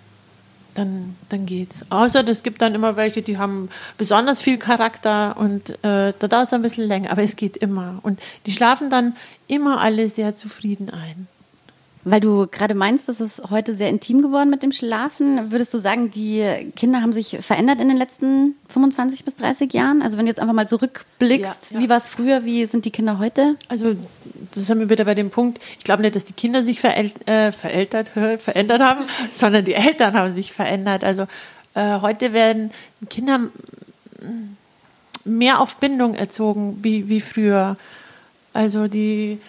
D: Dann, dann geht's. Außer es gibt dann immer welche, die haben besonders viel Charakter und äh, da dauert es ein bisschen länger, aber es geht immer. Und die schlafen dann immer alle sehr zufrieden ein.
C: Weil du gerade meinst, das ist heute sehr intim geworden mit dem Schlafen. Würdest du sagen, die Kinder haben sich verändert in den letzten 25 bis 30 Jahren? Also wenn du jetzt einfach mal zurückblickst, ja, ja. wie war es früher, wie sind die Kinder heute?
D: Also das sind wir wieder bei dem Punkt, ich glaube nicht, dass die Kinder sich veräl äh, verältert, *laughs* verändert haben, sondern die Eltern haben sich verändert. Also äh, heute werden Kinder mehr auf Bindung erzogen wie, wie früher. Also die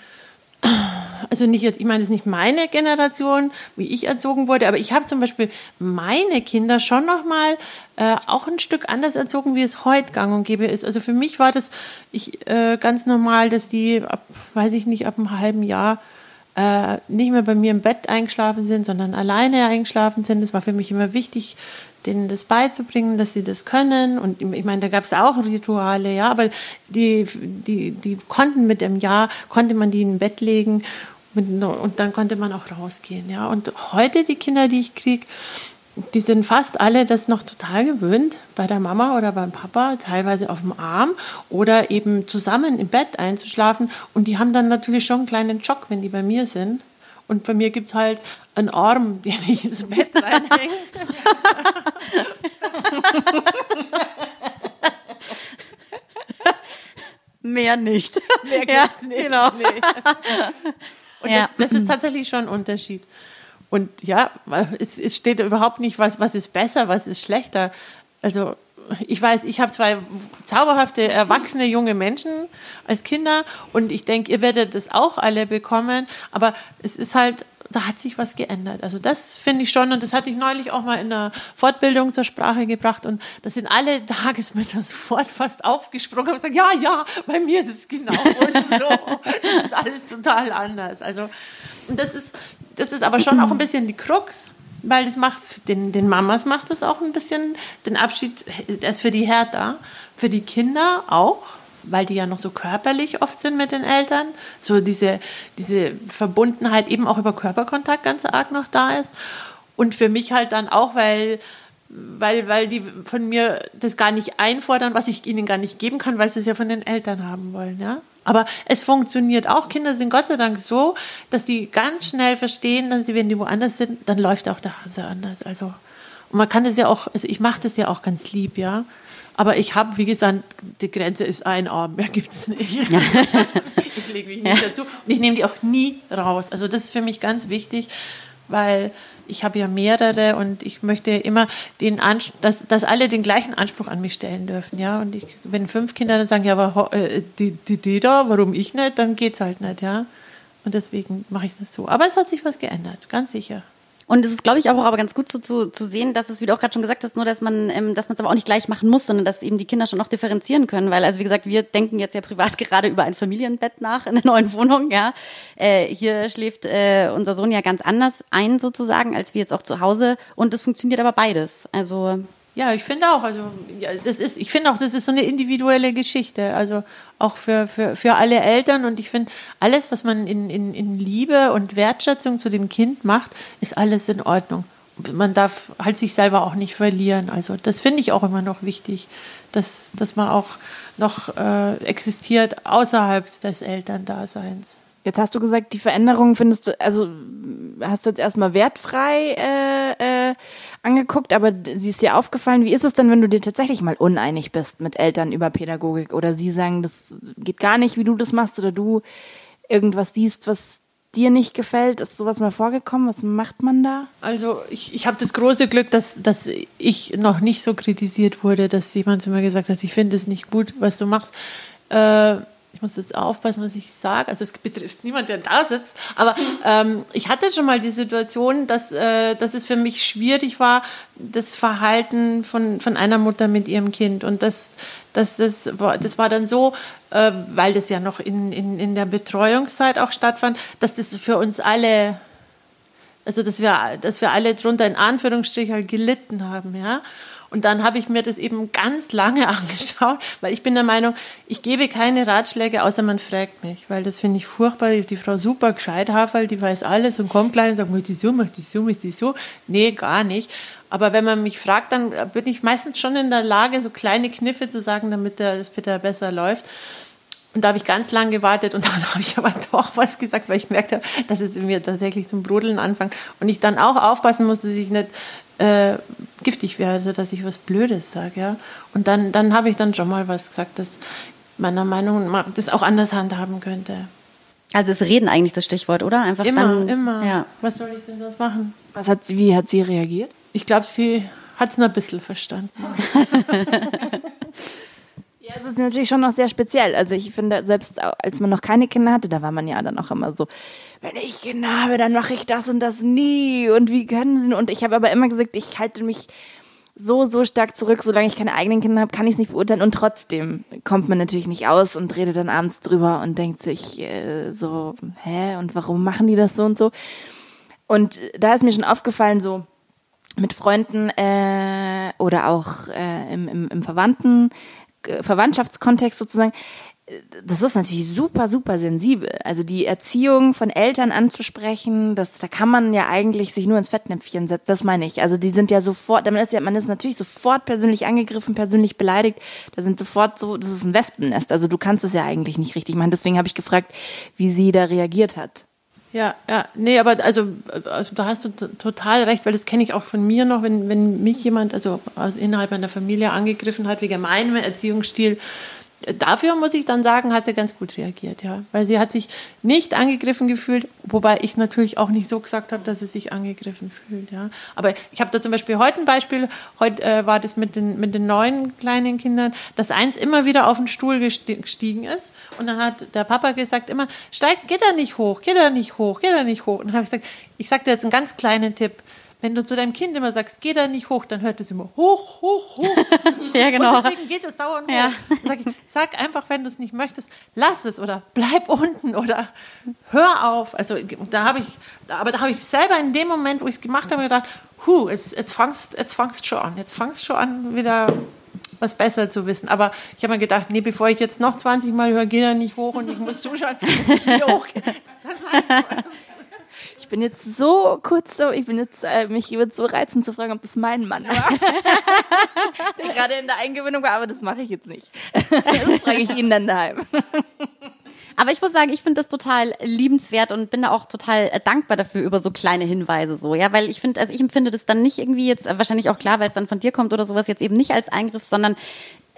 D: also nicht jetzt, ich meine, es ist nicht meine Generation, wie ich erzogen wurde, aber ich habe zum Beispiel meine Kinder schon nochmal äh, auch ein Stück anders erzogen, wie es heute gang und gäbe ist. Also für mich war das ich, äh, ganz normal, dass die, ab, weiß ich nicht, ab einem halben Jahr äh, nicht mehr bei mir im Bett eingeschlafen sind, sondern alleine eingeschlafen sind. Das war für mich immer wichtig, denen das beizubringen, dass sie das können. Und ich meine, da gab es auch Rituale, ja, aber die, die, die konnten mit dem Jahr, konnte man die in ein Bett legen und dann konnte man auch rausgehen, ja. Und heute die Kinder, die ich kriege, die sind fast alle das noch total gewöhnt, bei der Mama oder beim Papa, teilweise auf dem Arm oder eben zusammen im Bett einzuschlafen. Und die haben dann natürlich schon einen kleinen Schock, wenn die bei mir sind. Und bei mir gibt es halt einen Arm, *laughs* den ich ins Bett *laughs* reinhänge. *laughs*
C: Mehr nicht. *laughs*
D: Mehr ja, nicht. Genau. Nee. *laughs* Und ja. das, das, ist tatsächlich schon ein Unterschied. Und ja, es, es steht überhaupt nicht, was, was ist besser, was ist schlechter. Also ich weiß, ich habe zwei zauberhafte, erwachsene junge Menschen als Kinder und ich denke, ihr werdet das auch alle bekommen, aber es ist halt, da hat sich was geändert. Also das finde ich schon und das hatte ich neulich auch mal in der Fortbildung zur Sprache gebracht und da sind alle Tagesmütter *laughs* sofort fast aufgesprungen und gesagt, ja, ja, bei mir ist es genau *laughs* so. Das ist alles total anders. Also und das ist, das ist aber schon auch ein bisschen die Krux weil das macht den, den Mamas macht das auch ein bisschen den Abschied, der ist für die härter, für die Kinder auch, weil die ja noch so körperlich oft sind mit den Eltern, so diese, diese Verbundenheit eben auch über Körperkontakt ganz arg noch da ist. Und für mich halt dann auch, weil weil, weil die von mir das gar nicht einfordern, was ich ihnen gar nicht geben kann, weil sie es ja von den Eltern haben wollen, ja. Aber es funktioniert auch. Kinder sind Gott sei Dank so, dass die ganz schnell verstehen, dass sie, wenn die woanders sind, dann läuft auch der Hase anders. Also, und man kann das ja auch, also ich mache das ja auch ganz lieb, ja. Aber ich habe, wie gesagt, die Grenze ist ein Arm, mehr gibt es nicht. *laughs* ich lege mich nicht dazu. Und ich nehme die auch nie raus. Also das ist für mich ganz wichtig, weil ich habe ja mehrere und ich möchte immer den Anspruch, dass, dass alle den gleichen Anspruch an mich stellen dürfen, ja. Und ich, wenn fünf Kinder dann sagen, ja, aber äh, die, die, die da, warum ich nicht, dann geht es halt nicht, ja. Und deswegen mache ich das so. Aber es hat sich was geändert, ganz sicher.
C: Und es ist, glaube ich, auch aber ganz gut so zu, zu sehen, dass es, wie du auch gerade schon gesagt hast, nur, dass man, ähm, dass man es aber auch nicht gleich machen muss, sondern dass eben die Kinder schon noch differenzieren können. Weil, also wie gesagt, wir denken jetzt ja privat *laughs* gerade über ein Familienbett nach in der neuen Wohnung. Ja, äh, hier schläft äh, unser Sohn ja ganz anders ein sozusagen als wir jetzt auch zu Hause. Und es funktioniert aber beides. Also
D: ja, ich finde auch. Also ja, das ist, ich finde auch, das ist so eine individuelle Geschichte. Also auch für, für, für alle Eltern. Und ich finde, alles, was man in, in, in Liebe und Wertschätzung zu dem Kind macht, ist alles in Ordnung. Man darf halt sich selber auch nicht verlieren. Also das finde ich auch immer noch wichtig, dass, dass man auch noch äh, existiert außerhalb des Elterndaseins.
B: Jetzt hast du gesagt, die Veränderung findest du, also hast du jetzt erstmal wertfrei äh, äh, angeguckt, aber sie ist dir aufgefallen. Wie ist es denn, wenn du dir tatsächlich mal uneinig bist mit Eltern über Pädagogik oder sie sagen, das geht gar nicht, wie du das machst oder du irgendwas siehst, was dir nicht gefällt? Ist sowas mal vorgekommen? Was macht man da?
D: Also ich, ich habe das große Glück, dass, dass ich noch nicht so kritisiert wurde, dass jemand zu mir gesagt hat, ich finde es nicht gut, was du machst. Äh, ich muss jetzt aufpassen, was ich sage. Also es betrifft niemand, der da sitzt. Aber ähm, ich hatte schon mal die Situation, dass, äh, dass es für mich schwierig war, das Verhalten von, von einer Mutter mit ihrem Kind. Und das, das, das, war, das war dann so, äh, weil das ja noch in, in, in der Betreuungszeit auch stattfand, dass das für uns alle, also dass wir, dass wir alle drunter in Anführungsstrichen halt gelitten haben, ja. Und dann habe ich mir das eben ganz lange *laughs* angeschaut, weil ich bin der Meinung, ich gebe keine Ratschläge, außer man fragt mich, weil das finde ich furchtbar. Die, Frau super gescheit Haferl, die weiß alles und kommt gleich und sagt, mach die so, mach die so, mach die so. Nee, gar nicht. Aber wenn man mich fragt, dann bin ich meistens schon in der Lage, so kleine Kniffe zu sagen, damit das bitte besser läuft. Und da habe ich ganz lange gewartet und *laughs* dann habe ich aber doch was gesagt, weil ich gemerkt habe, dass es in mir tatsächlich zum Brodeln anfängt. Und ich dann auch aufpassen musste, dass ich nicht äh, giftig werde, dass ich was Blödes sage. Ja? Und dann, dann habe ich dann schon mal was gesagt, das meiner Meinung nach das auch anders handhaben könnte.
C: Also ist Reden eigentlich das Stichwort, oder?
D: Einfach immer, dann, immer. Ja. Was soll ich denn sonst machen?
B: Was hat wie hat sie reagiert?
D: Ich glaube, sie hat es nur ein bisschen verstanden. *laughs*
B: Ja, es ist natürlich schon noch sehr speziell. Also ich finde, selbst als man noch keine Kinder hatte, da war man ja dann auch immer so, wenn ich Kinder habe, dann mache ich das und das nie. Und wie können sie? Und ich habe aber immer gesagt, ich halte mich so, so stark zurück, solange ich keine eigenen Kinder habe, kann ich es nicht beurteilen. Und trotzdem kommt man natürlich nicht aus und redet dann abends drüber und denkt sich äh, so, hä, und warum machen die das so und so? Und da ist mir schon aufgefallen, so mit Freunden äh, oder auch äh, im, im, im Verwandten Verwandtschaftskontext sozusagen, das ist natürlich super, super sensibel. Also die Erziehung von Eltern anzusprechen, das, da kann man ja eigentlich sich nur ins Fettnäpfchen setzen. Das meine ich. Also die sind ja sofort, man ist ja, man ist natürlich sofort persönlich angegriffen, persönlich beleidigt. Da sind sofort so, das ist ein Wespennest. Also du kannst es ja eigentlich nicht richtig machen. Deswegen habe ich gefragt, wie sie da reagiert hat.
D: Ja, ja, nee, aber also, also da hast du total recht, weil das kenne ich auch von mir noch, wenn, wenn mich jemand, also innerhalb meiner Familie angegriffen hat wegen meinem Erziehungsstil, Dafür muss ich dann sagen, hat sie ganz gut reagiert, ja. Weil sie hat sich nicht angegriffen gefühlt, wobei ich natürlich auch nicht so gesagt habe, dass sie sich angegriffen fühlt, ja. Aber ich habe da zum Beispiel heute ein Beispiel, heute äh, war das mit den, mit den neuen kleinen Kindern, dass eins immer wieder auf den Stuhl gestiegen ist und dann hat der Papa gesagt immer, steig, geh da nicht hoch, geh da nicht hoch, geh da nicht hoch. Und dann habe ich gesagt, ich sage dir jetzt einen ganz kleinen Tipp, wenn du zu deinem Kind immer sagst, geh da nicht hoch, dann hört es immer hoch, hoch, hoch. *laughs*
C: ja, genau.
D: Und deswegen geht es dauernd hoch. Ja. Sag, ich, sag einfach, wenn du es nicht möchtest, lass es oder bleib unten oder hör auf. Also da habe ich, aber da habe ich selber in dem Moment, wo ich es gemacht habe, gedacht, hu, jetzt, jetzt fangst, jetzt fangst schon an, jetzt fangst schon an, wieder was besser zu wissen. Aber ich habe mir gedacht, nee, bevor ich jetzt noch 20 Mal höre, geh da nicht hoch und ich muss zuschauen, dass es wieder *laughs* hochgeht. Dann sag ich was
B: bin jetzt so kurz so, ich bin jetzt, äh, mich wird so reizen zu fragen, ob das mein Mann war. *laughs* Der gerade in der Eingewöhnung war, aber das mache ich jetzt nicht. das frage ich ihn dann daheim.
C: Aber ich muss sagen, ich finde das total liebenswert und bin da auch total äh, dankbar dafür über so kleine Hinweise so, ja, weil ich finde, also ich empfinde das dann nicht irgendwie jetzt äh, wahrscheinlich auch klar, weil es dann von dir kommt oder sowas jetzt eben nicht als Eingriff, sondern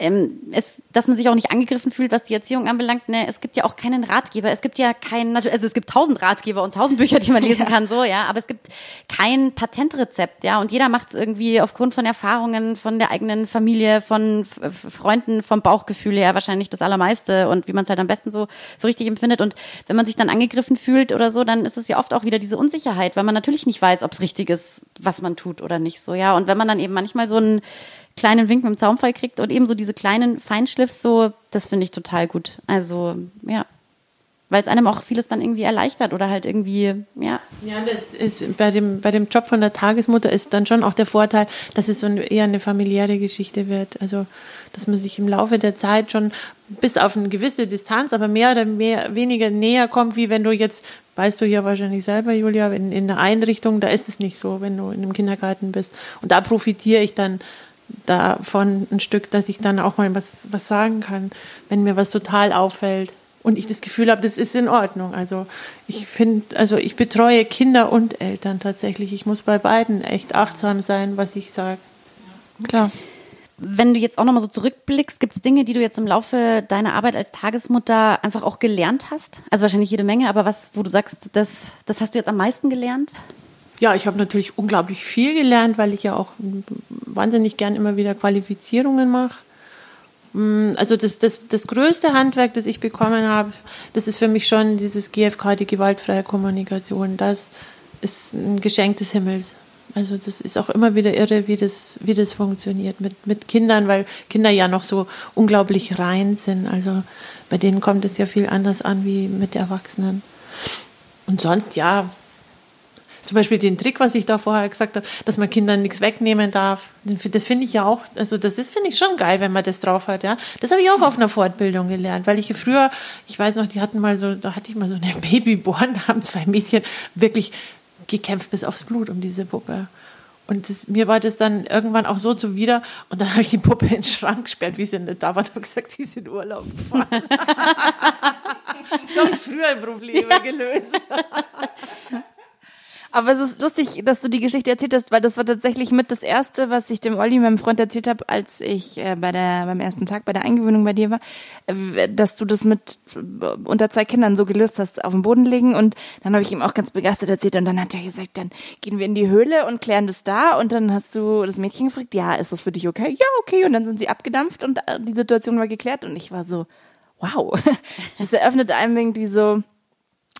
C: ähm, es, dass man sich auch nicht angegriffen fühlt, was die Erziehung anbelangt. Ne, es gibt ja auch keinen Ratgeber. Es gibt ja keinen, also es gibt tausend Ratgeber und tausend Bücher, die man lesen kann, so, ja. Aber es gibt kein Patentrezept, ja. Und jeder macht es irgendwie aufgrund von Erfahrungen, von der eigenen Familie, von Freunden, vom Bauchgefühl her wahrscheinlich das Allermeiste und wie man es halt am besten so für richtig empfindet. Und wenn man sich dann angegriffen fühlt oder so, dann ist es ja oft auch wieder diese Unsicherheit, weil man natürlich nicht weiß, ob es richtig ist, was man tut oder nicht, so, ja. Und wenn man dann eben manchmal so ein kleinen Wink mit dem Zaunfall kriegt und eben so diese kleinen Feinschliffs, so, das finde ich total gut. Also, ja. Weil es einem auch vieles dann irgendwie erleichtert oder halt irgendwie, ja.
D: Ja, das ist bei dem, bei dem Job von der Tagesmutter ist dann schon auch der Vorteil, dass es so ein, eher eine familiäre Geschichte wird. Also, dass man sich im Laufe der Zeit schon bis auf eine gewisse Distanz, aber mehr oder mehr, weniger näher kommt, wie wenn du jetzt weißt du ja wahrscheinlich selber, Julia, in, in einer Einrichtung, da ist es nicht so, wenn du in einem Kindergarten bist. Und da profitiere ich dann davon ein Stück, dass ich dann auch mal was, was sagen kann, wenn mir was total auffällt und ich das Gefühl habe, das ist in Ordnung. Also ich finde, also ich betreue Kinder und Eltern tatsächlich. Ich muss bei beiden echt achtsam sein, was ich sage.
C: Klar. Wenn du jetzt auch nochmal so zurückblickst, gibt es Dinge, die du jetzt im Laufe deiner Arbeit als Tagesmutter einfach auch gelernt hast? Also wahrscheinlich jede Menge, aber was, wo du sagst, das, das hast du jetzt am meisten gelernt?
D: Ja, ich habe natürlich unglaublich viel gelernt, weil ich ja auch wahnsinnig gern immer wieder Qualifizierungen mache. Mm, also das, das, das größte Handwerk, das ich bekommen habe, das ist für mich schon dieses GFK, die gewaltfreie Kommunikation. Das ist ein Geschenk des Himmels. Also das ist auch immer wieder irre, wie das, wie das funktioniert mit, mit Kindern, weil Kinder ja noch so unglaublich rein sind. Also bei denen kommt es ja viel anders an wie mit Erwachsenen. Und sonst, ja, zum Beispiel den Trick, was ich da vorher gesagt habe, dass man Kindern nichts wegnehmen darf. Das finde ich ja auch, also das ist, finde ich schon geil, wenn man das drauf hat, ja. Das habe ich auch auf einer Fortbildung gelernt, weil ich früher, ich weiß noch, die hatten mal so, da hatte ich mal so eine *laughs* Babyborn, da haben zwei Mädchen wirklich gekämpft bis aufs Blut um diese Puppe. Und das, mir war das dann irgendwann auch so zuwider. Und dann habe ich die Puppe in den Schrank gesperrt, wie sie nicht da war, und habe gesagt, die sind in Urlaub gefahren. *laughs* *laughs* so habe ich früher Probleme gelöst.
B: Aber es ist lustig, dass du die Geschichte erzählt hast, weil das war tatsächlich mit das Erste, was ich dem Olli, meinem Freund, erzählt habe, als ich äh, bei der, beim ersten Tag bei der Eingewöhnung bei dir war, äh, dass du das mit äh, unter zwei Kindern so gelöst hast, auf dem Boden liegen. Und dann habe ich ihm auch ganz begeistert erzählt. Und dann hat er gesagt, dann gehen wir in die Höhle und klären das da. Und dann hast du das Mädchen gefragt, ja, ist das für dich okay? Ja, okay. Und dann sind sie abgedampft und die Situation war geklärt. Und ich war so, wow. *laughs* Das eröffnet einem irgendwie so,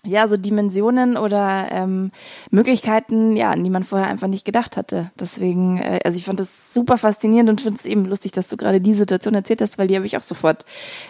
B: ja, so Dimensionen oder ähm, Möglichkeiten, ja, an die man vorher einfach nicht gedacht hatte. Deswegen, äh, also ich fand das super faszinierend und finde es eben lustig, dass du gerade die Situation erzählt hast, weil die habe ich auch sofort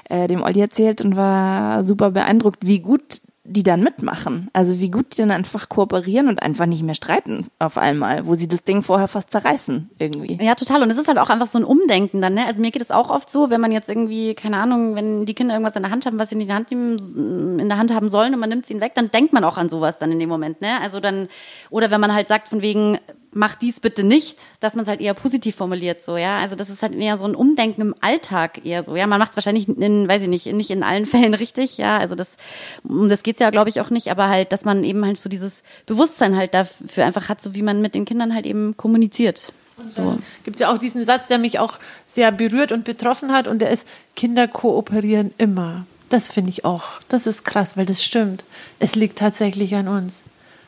B: äh, dem Olli erzählt und war super beeindruckt, wie gut die dann mitmachen. Also wie gut die dann einfach kooperieren und einfach nicht mehr streiten auf einmal, wo sie das Ding vorher fast zerreißen irgendwie.
C: Ja, total. Und es ist halt auch einfach so ein Umdenken dann, ne? Also mir geht es auch oft so, wenn man jetzt irgendwie, keine Ahnung, wenn die Kinder irgendwas in der Hand haben, was sie in der Hand, nehmen, in der Hand haben sollen und man nimmt sie ihnen weg, dann denkt man auch an sowas dann in dem Moment, ne? Also dann, oder wenn man halt sagt von wegen, mach dies bitte nicht, dass man es halt eher positiv formuliert, so, ja. Also das ist halt eher so ein Umdenken im Alltag eher so, ja. Man macht es wahrscheinlich in, weiß ich nicht, nicht in allen *laughs* Fällen richtig, ja. Also das, um das geht's ja, glaube ich, auch nicht, aber halt, dass man eben halt so dieses Bewusstsein halt dafür einfach hat, so wie man mit den Kindern halt eben kommuniziert.
D: So. gibt es ja auch diesen Satz, der mich auch sehr berührt und betroffen hat, und der ist, Kinder kooperieren immer. Das finde ich auch, das ist krass, weil das stimmt. Es liegt tatsächlich an uns.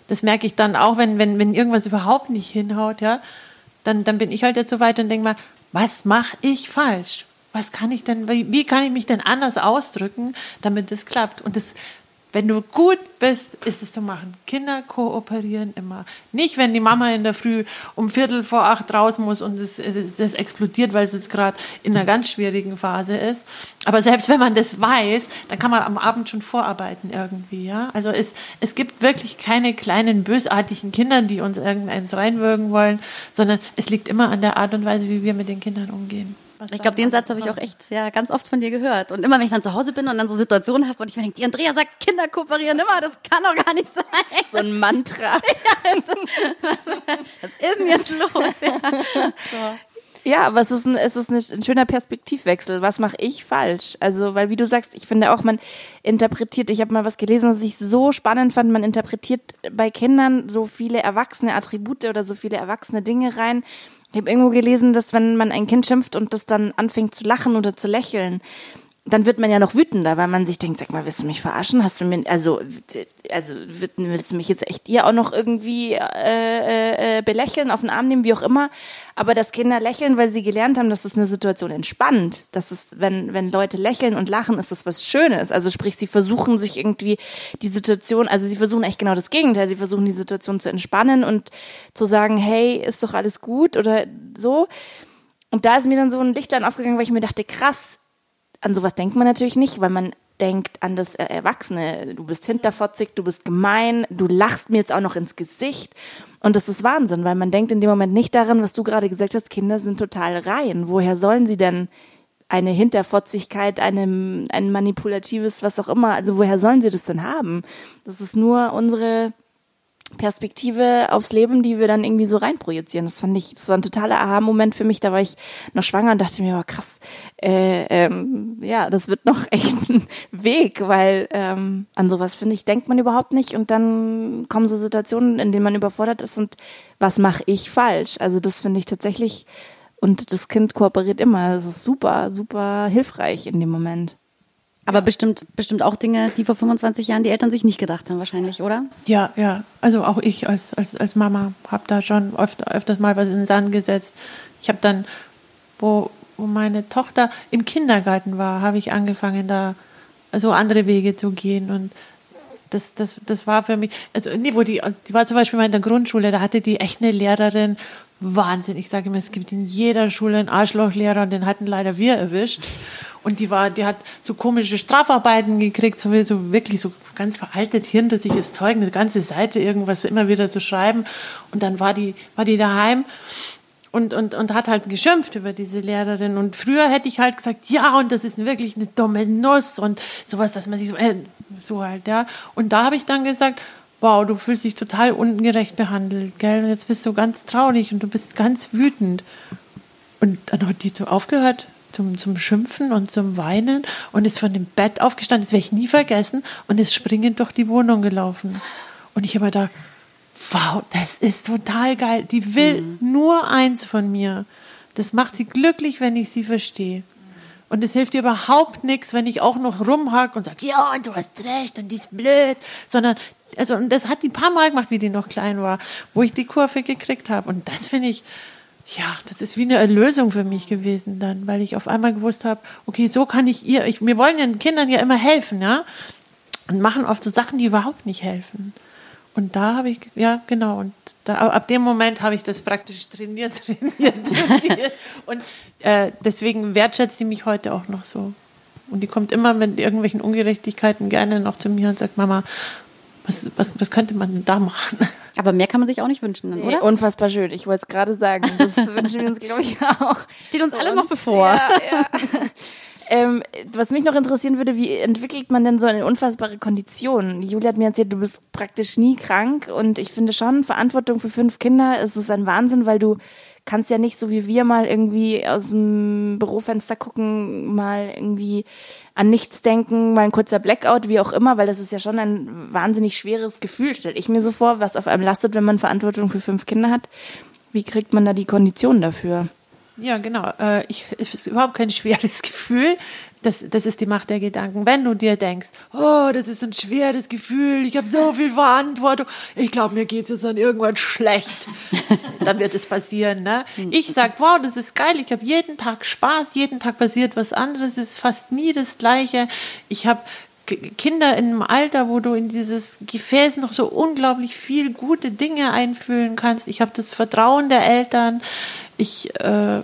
D: Das merke ich dann auch, wenn, wenn, wenn irgendwas überhaupt nicht hinhaut, ja, dann, dann bin ich halt jetzt so weit und denke mal, was mache ich falsch? Was kann ich denn, wie, wie kann ich mich denn anders ausdrücken, damit das klappt? Und das wenn du gut bist, ist es zu machen. Kinder kooperieren immer. Nicht, wenn die Mama in der Früh um Viertel vor acht raus muss und es, das explodiert, weil es jetzt gerade in einer ganz schwierigen Phase ist. Aber selbst wenn man das weiß, dann kann man am Abend schon vorarbeiten irgendwie. Ja? Also es, es gibt wirklich keine kleinen bösartigen Kinder, die uns irgendeins reinwirken wollen, sondern es liegt immer an der Art und Weise, wie wir mit den Kindern umgehen
C: ich glaube, den Satz habe ich auch echt ja ganz oft von dir gehört. Und immer wenn ich dann zu Hause bin und dann so Situationen habe und ich mir denke, die Andrea sagt, Kinder kooperieren immer, das kann doch gar nicht sein. *laughs*
B: So ein Mantra. *laughs*
C: ja, was, was ist denn jetzt los? *laughs* Ja.
B: So. Ja, aber es ist ein, es ist ein schöner Perspektivwechsel. Was mache ich falsch? Also, weil wie du sagst, ich finde auch, man interpretiert, ich habe mal was gelesen, was ich so spannend fand, man interpretiert bei Kindern so viele erwachsene Attribute oder so viele erwachsene Dinge rein, ich habe irgendwo gelesen, dass wenn man ein Kind schimpft und das dann anfängt zu lachen oder zu lächeln, dann wird man ja noch wütender, weil man sich denkt, sag mal, willst du mich verarschen? Hast du mir, also, also willst du mich jetzt echt dir auch noch irgendwie äh, äh, belächeln, auf den Arm nehmen, wie auch immer? Aber dass Kinder lächeln, weil sie gelernt haben, dass es eine Situation entspannt, dass es, wenn, wenn Leute lächeln und lachen, ist das was Schönes. Also sprich, sie versuchen sich irgendwie die Situation, also sie versuchen echt genau das Gegenteil. Sie versuchen die Situation zu entspannen und zu sagen, hey, ist doch alles gut oder so. Und da ist mir dann so ein Lichtlein aufgegangen, weil ich mir dachte, krass, an sowas denkt man natürlich nicht, weil man denkt an das Erwachsene. Du bist hinterfotzig, du bist gemein, du lachst mir jetzt auch noch ins Gesicht. Und das ist Wahnsinn, weil man denkt in dem Moment nicht daran, was du gerade gesagt hast, Kinder sind total rein. Woher sollen sie denn eine Hinterfotzigkeit, eine, ein manipulatives, was auch immer, also woher sollen sie das denn haben? Das ist nur unsere Perspektive aufs Leben, die wir dann irgendwie so reinprojizieren. Das fand ich, das war ein totaler Aha-Moment für mich. Da war ich noch schwanger und dachte mir, oh, krass, äh, ähm, ja, das wird noch *laughs* echt ein Weg, weil ähm, an sowas finde ich denkt man überhaupt nicht und dann kommen so Situationen, in denen man überfordert ist und was mache ich falsch? Also das finde ich tatsächlich und das Kind kooperiert immer. Das ist super, super hilfreich in dem Moment.
C: Aber bestimmt, bestimmt auch Dinge, die vor 25 Jahren die Eltern sich nicht gedacht haben, wahrscheinlich, oder?
D: Ja, ja. Also auch ich als, als, als Mama habe da schon öfter, öfters mal was in den Sand gesetzt. Ich habe dann, wo, wo meine Tochter im Kindergarten war, habe ich angefangen, da so andere Wege zu gehen. Und das, das, das war für mich, also nee, wo die, die war zum Beispiel mal in der Grundschule, da hatte die echt eine Lehrerin, Wahnsinn. Ich sage immer, es gibt in jeder Schule einen Arschlochlehrer und den hatten leider wir erwischt. Und die war, die hat so komische Strafarbeiten gekriegt, so, so wirklich so ganz veraltet, hirnrissiges Zeug, eine ganze Seite irgendwas immer wieder zu schreiben. Und dann war die, war die daheim und, und, und hat halt geschimpft über diese Lehrerin. Und früher hätte ich halt gesagt, ja, und das ist wirklich eine dumme Nuss und sowas, dass man sich so, äh, so halt, ja. Und da habe ich dann gesagt, wow, du fühlst dich total ungerecht behandelt, gell? Und jetzt bist du ganz traurig und du bist ganz wütend. Und dann hat die so aufgehört, zum, zum Schimpfen und zum Weinen und ist von dem Bett aufgestanden, das werde ich nie vergessen, und ist springend durch die Wohnung gelaufen. Und ich habe da, wow, das ist total geil. Die will mhm. nur eins von mir. Das macht sie glücklich, wenn ich sie verstehe. Und es hilft ihr überhaupt nichts, wenn ich auch noch rumhack und sage, ja, und du hast recht und die ist blöd, sondern, also, und das hat die ein paar Mal gemacht, wie die noch klein war, wo ich die Kurve gekriegt habe. Und das finde ich, ja, das ist wie eine Erlösung für mich gewesen dann, weil ich auf einmal gewusst habe, okay, so kann ich ihr, ich, wir wollen den Kindern ja immer helfen, ja, und machen oft so Sachen, die überhaupt nicht helfen. Und da habe ich, ja, genau, und da, ab dem Moment habe ich das praktisch trainiert, *laughs* trainiert, trainiert. und äh, deswegen wertschätzt sie mich heute auch noch so. Und die kommt immer mit irgendwelchen Ungerechtigkeiten gerne noch zu mir und sagt, Mama, was, was, was könnte man denn da machen?
C: Aber mehr kann man sich auch nicht wünschen, dann, oder?
B: unfassbar schön. Ich wollte es gerade sagen. Das *laughs* wünschen wir uns, glaube ich, auch.
C: Steht uns alles noch bevor. Ja, ja. *laughs*
B: Ähm, was mich noch interessieren würde, wie entwickelt man denn so eine unfassbare Kondition? Julia hat mir erzählt, du bist praktisch nie krank und ich finde schon, Verantwortung für fünf Kinder ist es ein Wahnsinn, weil du kannst ja nicht so wie wir mal irgendwie aus dem Bürofenster gucken, mal irgendwie an nichts denken, mal ein kurzer Blackout, wie auch immer, weil das ist ja schon ein wahnsinnig schweres Gefühl, stelle ich mir so vor, was auf einem lastet, wenn man Verantwortung für fünf Kinder hat. Wie kriegt man da die Konditionen dafür?
D: Ja, genau. Äh, ich, es ist überhaupt kein *laughs* schweres Gefühl. Das, das ist die Macht der Gedanken. Wenn du dir denkst, oh, das ist ein schweres Gefühl, ich habe so viel Verantwortung, ich glaube, mir geht es jetzt dann irgendwann schlecht, *laughs* dann wird es passieren. Ne? Ich sage, wow, das ist geil, ich habe jeden Tag Spaß, jeden Tag passiert was anderes, es ist fast nie das Gleiche. Ich habe Kinder in einem Alter, wo du in dieses Gefäß noch so unglaublich viel gute Dinge einfühlen kannst. Ich habe das Vertrauen der Eltern. Ich äh,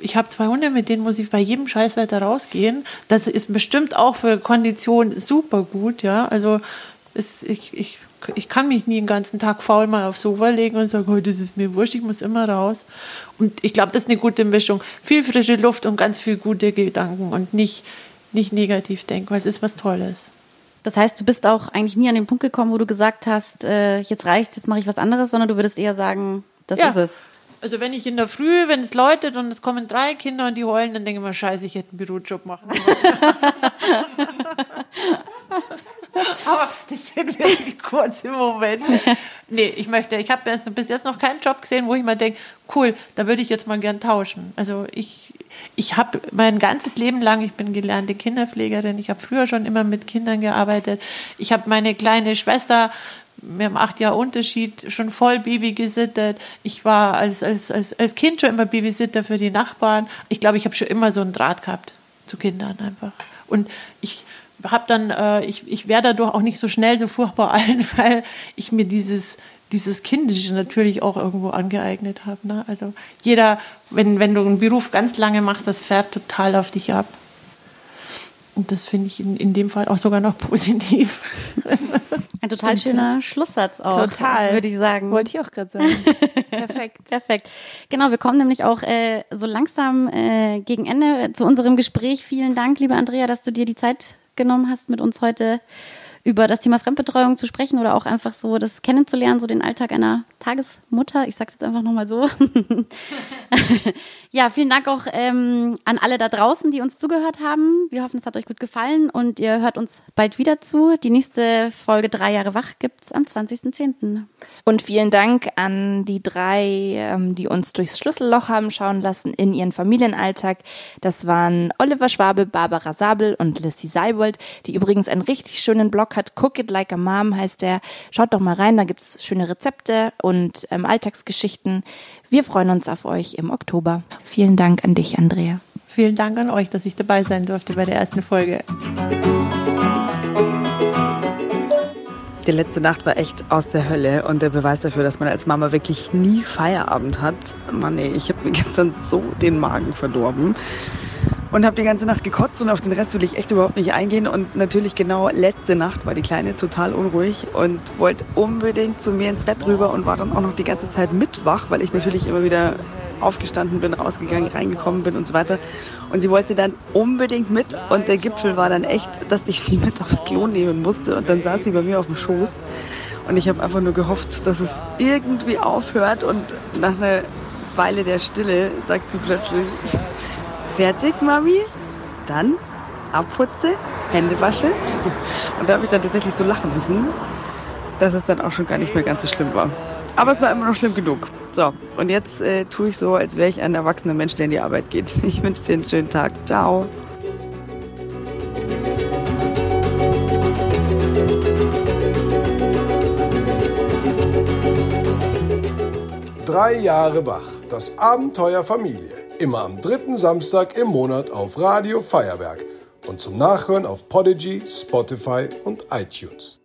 D: ich habe zwei Hunde, mit denen muss ich bei jedem Scheißwetter rausgehen. Das ist bestimmt auch für Konditionen super gut, ja. Also es, ich, ich, ich kann mich nie den ganzen Tag faul mal aufs Sofa legen und sagen, oh, das ist mir wurscht, ich muss immer raus. Und ich glaube, das ist eine gute Mischung. Viel frische Luft und ganz viel gute Gedanken und nicht, nicht negativ denken, weil es ist was Tolles.
C: Das heißt, du bist auch eigentlich nie an den Punkt gekommen, wo du gesagt hast, äh, jetzt reicht, jetzt mache ich was anderes, sondern du würdest eher sagen, das ja. ist es.
D: Also wenn ich in der Früh, wenn es läutet und es kommen drei Kinder und die heulen, dann denke ich mir, scheiße, ich hätte einen Bürojob machen sollen. *laughs* Aber das sind wirklich kurze Momente. Nee, ich möchte, ich habe bis jetzt noch keinen Job gesehen, wo ich mal denke, cool, da würde ich jetzt mal gern tauschen. Also ich, ich habe mein ganzes Leben lang, ich bin gelernte Kinderpflegerin, ich habe früher schon immer mit Kindern gearbeitet. Ich habe meine kleine Schwester wir haben acht Jahre Unterschied, schon voll Baby gesittet. Ich war als, als, als, als Kind schon immer Babysitter für die Nachbarn. Ich glaube, ich habe schon immer so einen Draht gehabt zu Kindern einfach. Und ich habe dann, äh, ich, ich wäre dadurch auch nicht so schnell so furchtbar *laughs* alt, weil ich mir dieses, dieses Kindische natürlich auch irgendwo angeeignet habe. Ne? Also jeder, wenn, wenn du einen Beruf ganz lange machst, das färbt total auf dich ab. Und das finde ich in, in dem Fall auch sogar noch positiv. *laughs*
C: Ein total Stimmt. schöner Schlusssatz auch. Total. Würde ich sagen.
B: Wollte ich auch gerade sagen. *laughs*
C: Perfekt. Perfekt. Genau, wir kommen nämlich auch äh, so langsam äh, gegen Ende zu unserem Gespräch. Vielen Dank, liebe Andrea, dass du dir die Zeit genommen hast, mit uns heute über das Thema Fremdbetreuung zu sprechen oder auch einfach so das kennenzulernen, so den Alltag einer Tagesmutter. Ich sag's jetzt einfach nochmal so. *laughs* ja, vielen Dank auch ähm, an alle da draußen, die uns zugehört haben. Wir hoffen, es hat euch gut gefallen und ihr hört uns bald wieder zu. Die nächste Folge Drei Jahre wach gibt's am 20.10.
B: Und vielen Dank an die drei, ähm, die uns durchs Schlüsselloch haben schauen lassen in ihren Familienalltag. Das waren Oliver Schwabe, Barbara Sabel und Lissy Seibold, die übrigens einen richtig schönen Blog hat. Cook It Like a Mom heißt der. Schaut doch mal rein, da gibt's schöne Rezepte und ähm, Alltagsgeschichten. Wir freuen uns auf euch im Oktober. Vielen Dank an dich, Andrea.
D: Vielen Dank an euch, dass ich dabei sein durfte bei der ersten Folge.
G: Die letzte Nacht war echt aus der Hölle und der Beweis dafür, dass man als Mama wirklich nie Feierabend hat. Mann, ey, ich habe mir *laughs* gestern so den Magen verdorben und habe die ganze Nacht gekotzt und auf den Rest will ich echt überhaupt nicht eingehen. Und natürlich genau letzte Nacht war die Kleine total unruhig und wollte unbedingt zu mir ins Bett rüber und war dann auch noch die ganze Zeit mitwach, weil ich natürlich immer wieder aufgestanden bin, rausgegangen, reingekommen bin und so weiter. Und sie wollte dann unbedingt mit und der Gipfel war dann echt, dass ich sie *laughs* mit aufs Klo nehmen musste und dann saß sie bei mir auf dem Schoß. Und ich habe einfach nur gehofft, dass es irgendwie aufhört und nach einer Weile der Stille sagt sie plötzlich, fertig, Mami? Dann abputze, Hände wasche. *laughs* Und da habe ich dann tatsächlich so lachen müssen, dass es dann auch schon gar nicht mehr ganz so schlimm war. Aber es war immer noch schlimm genug. So, und jetzt äh, tue ich so, als wäre ich ein erwachsener Mensch, der in die Arbeit geht. *laughs* Ich wünsche dir einen schönen Tag. Ciao.
A: Drei Jahre wach. Das Abenteuer Familie. Immer am dritten Samstag im Monat auf Radio Feuerwerk und zum Nachhören auf Podigy, Spotify und iTunes.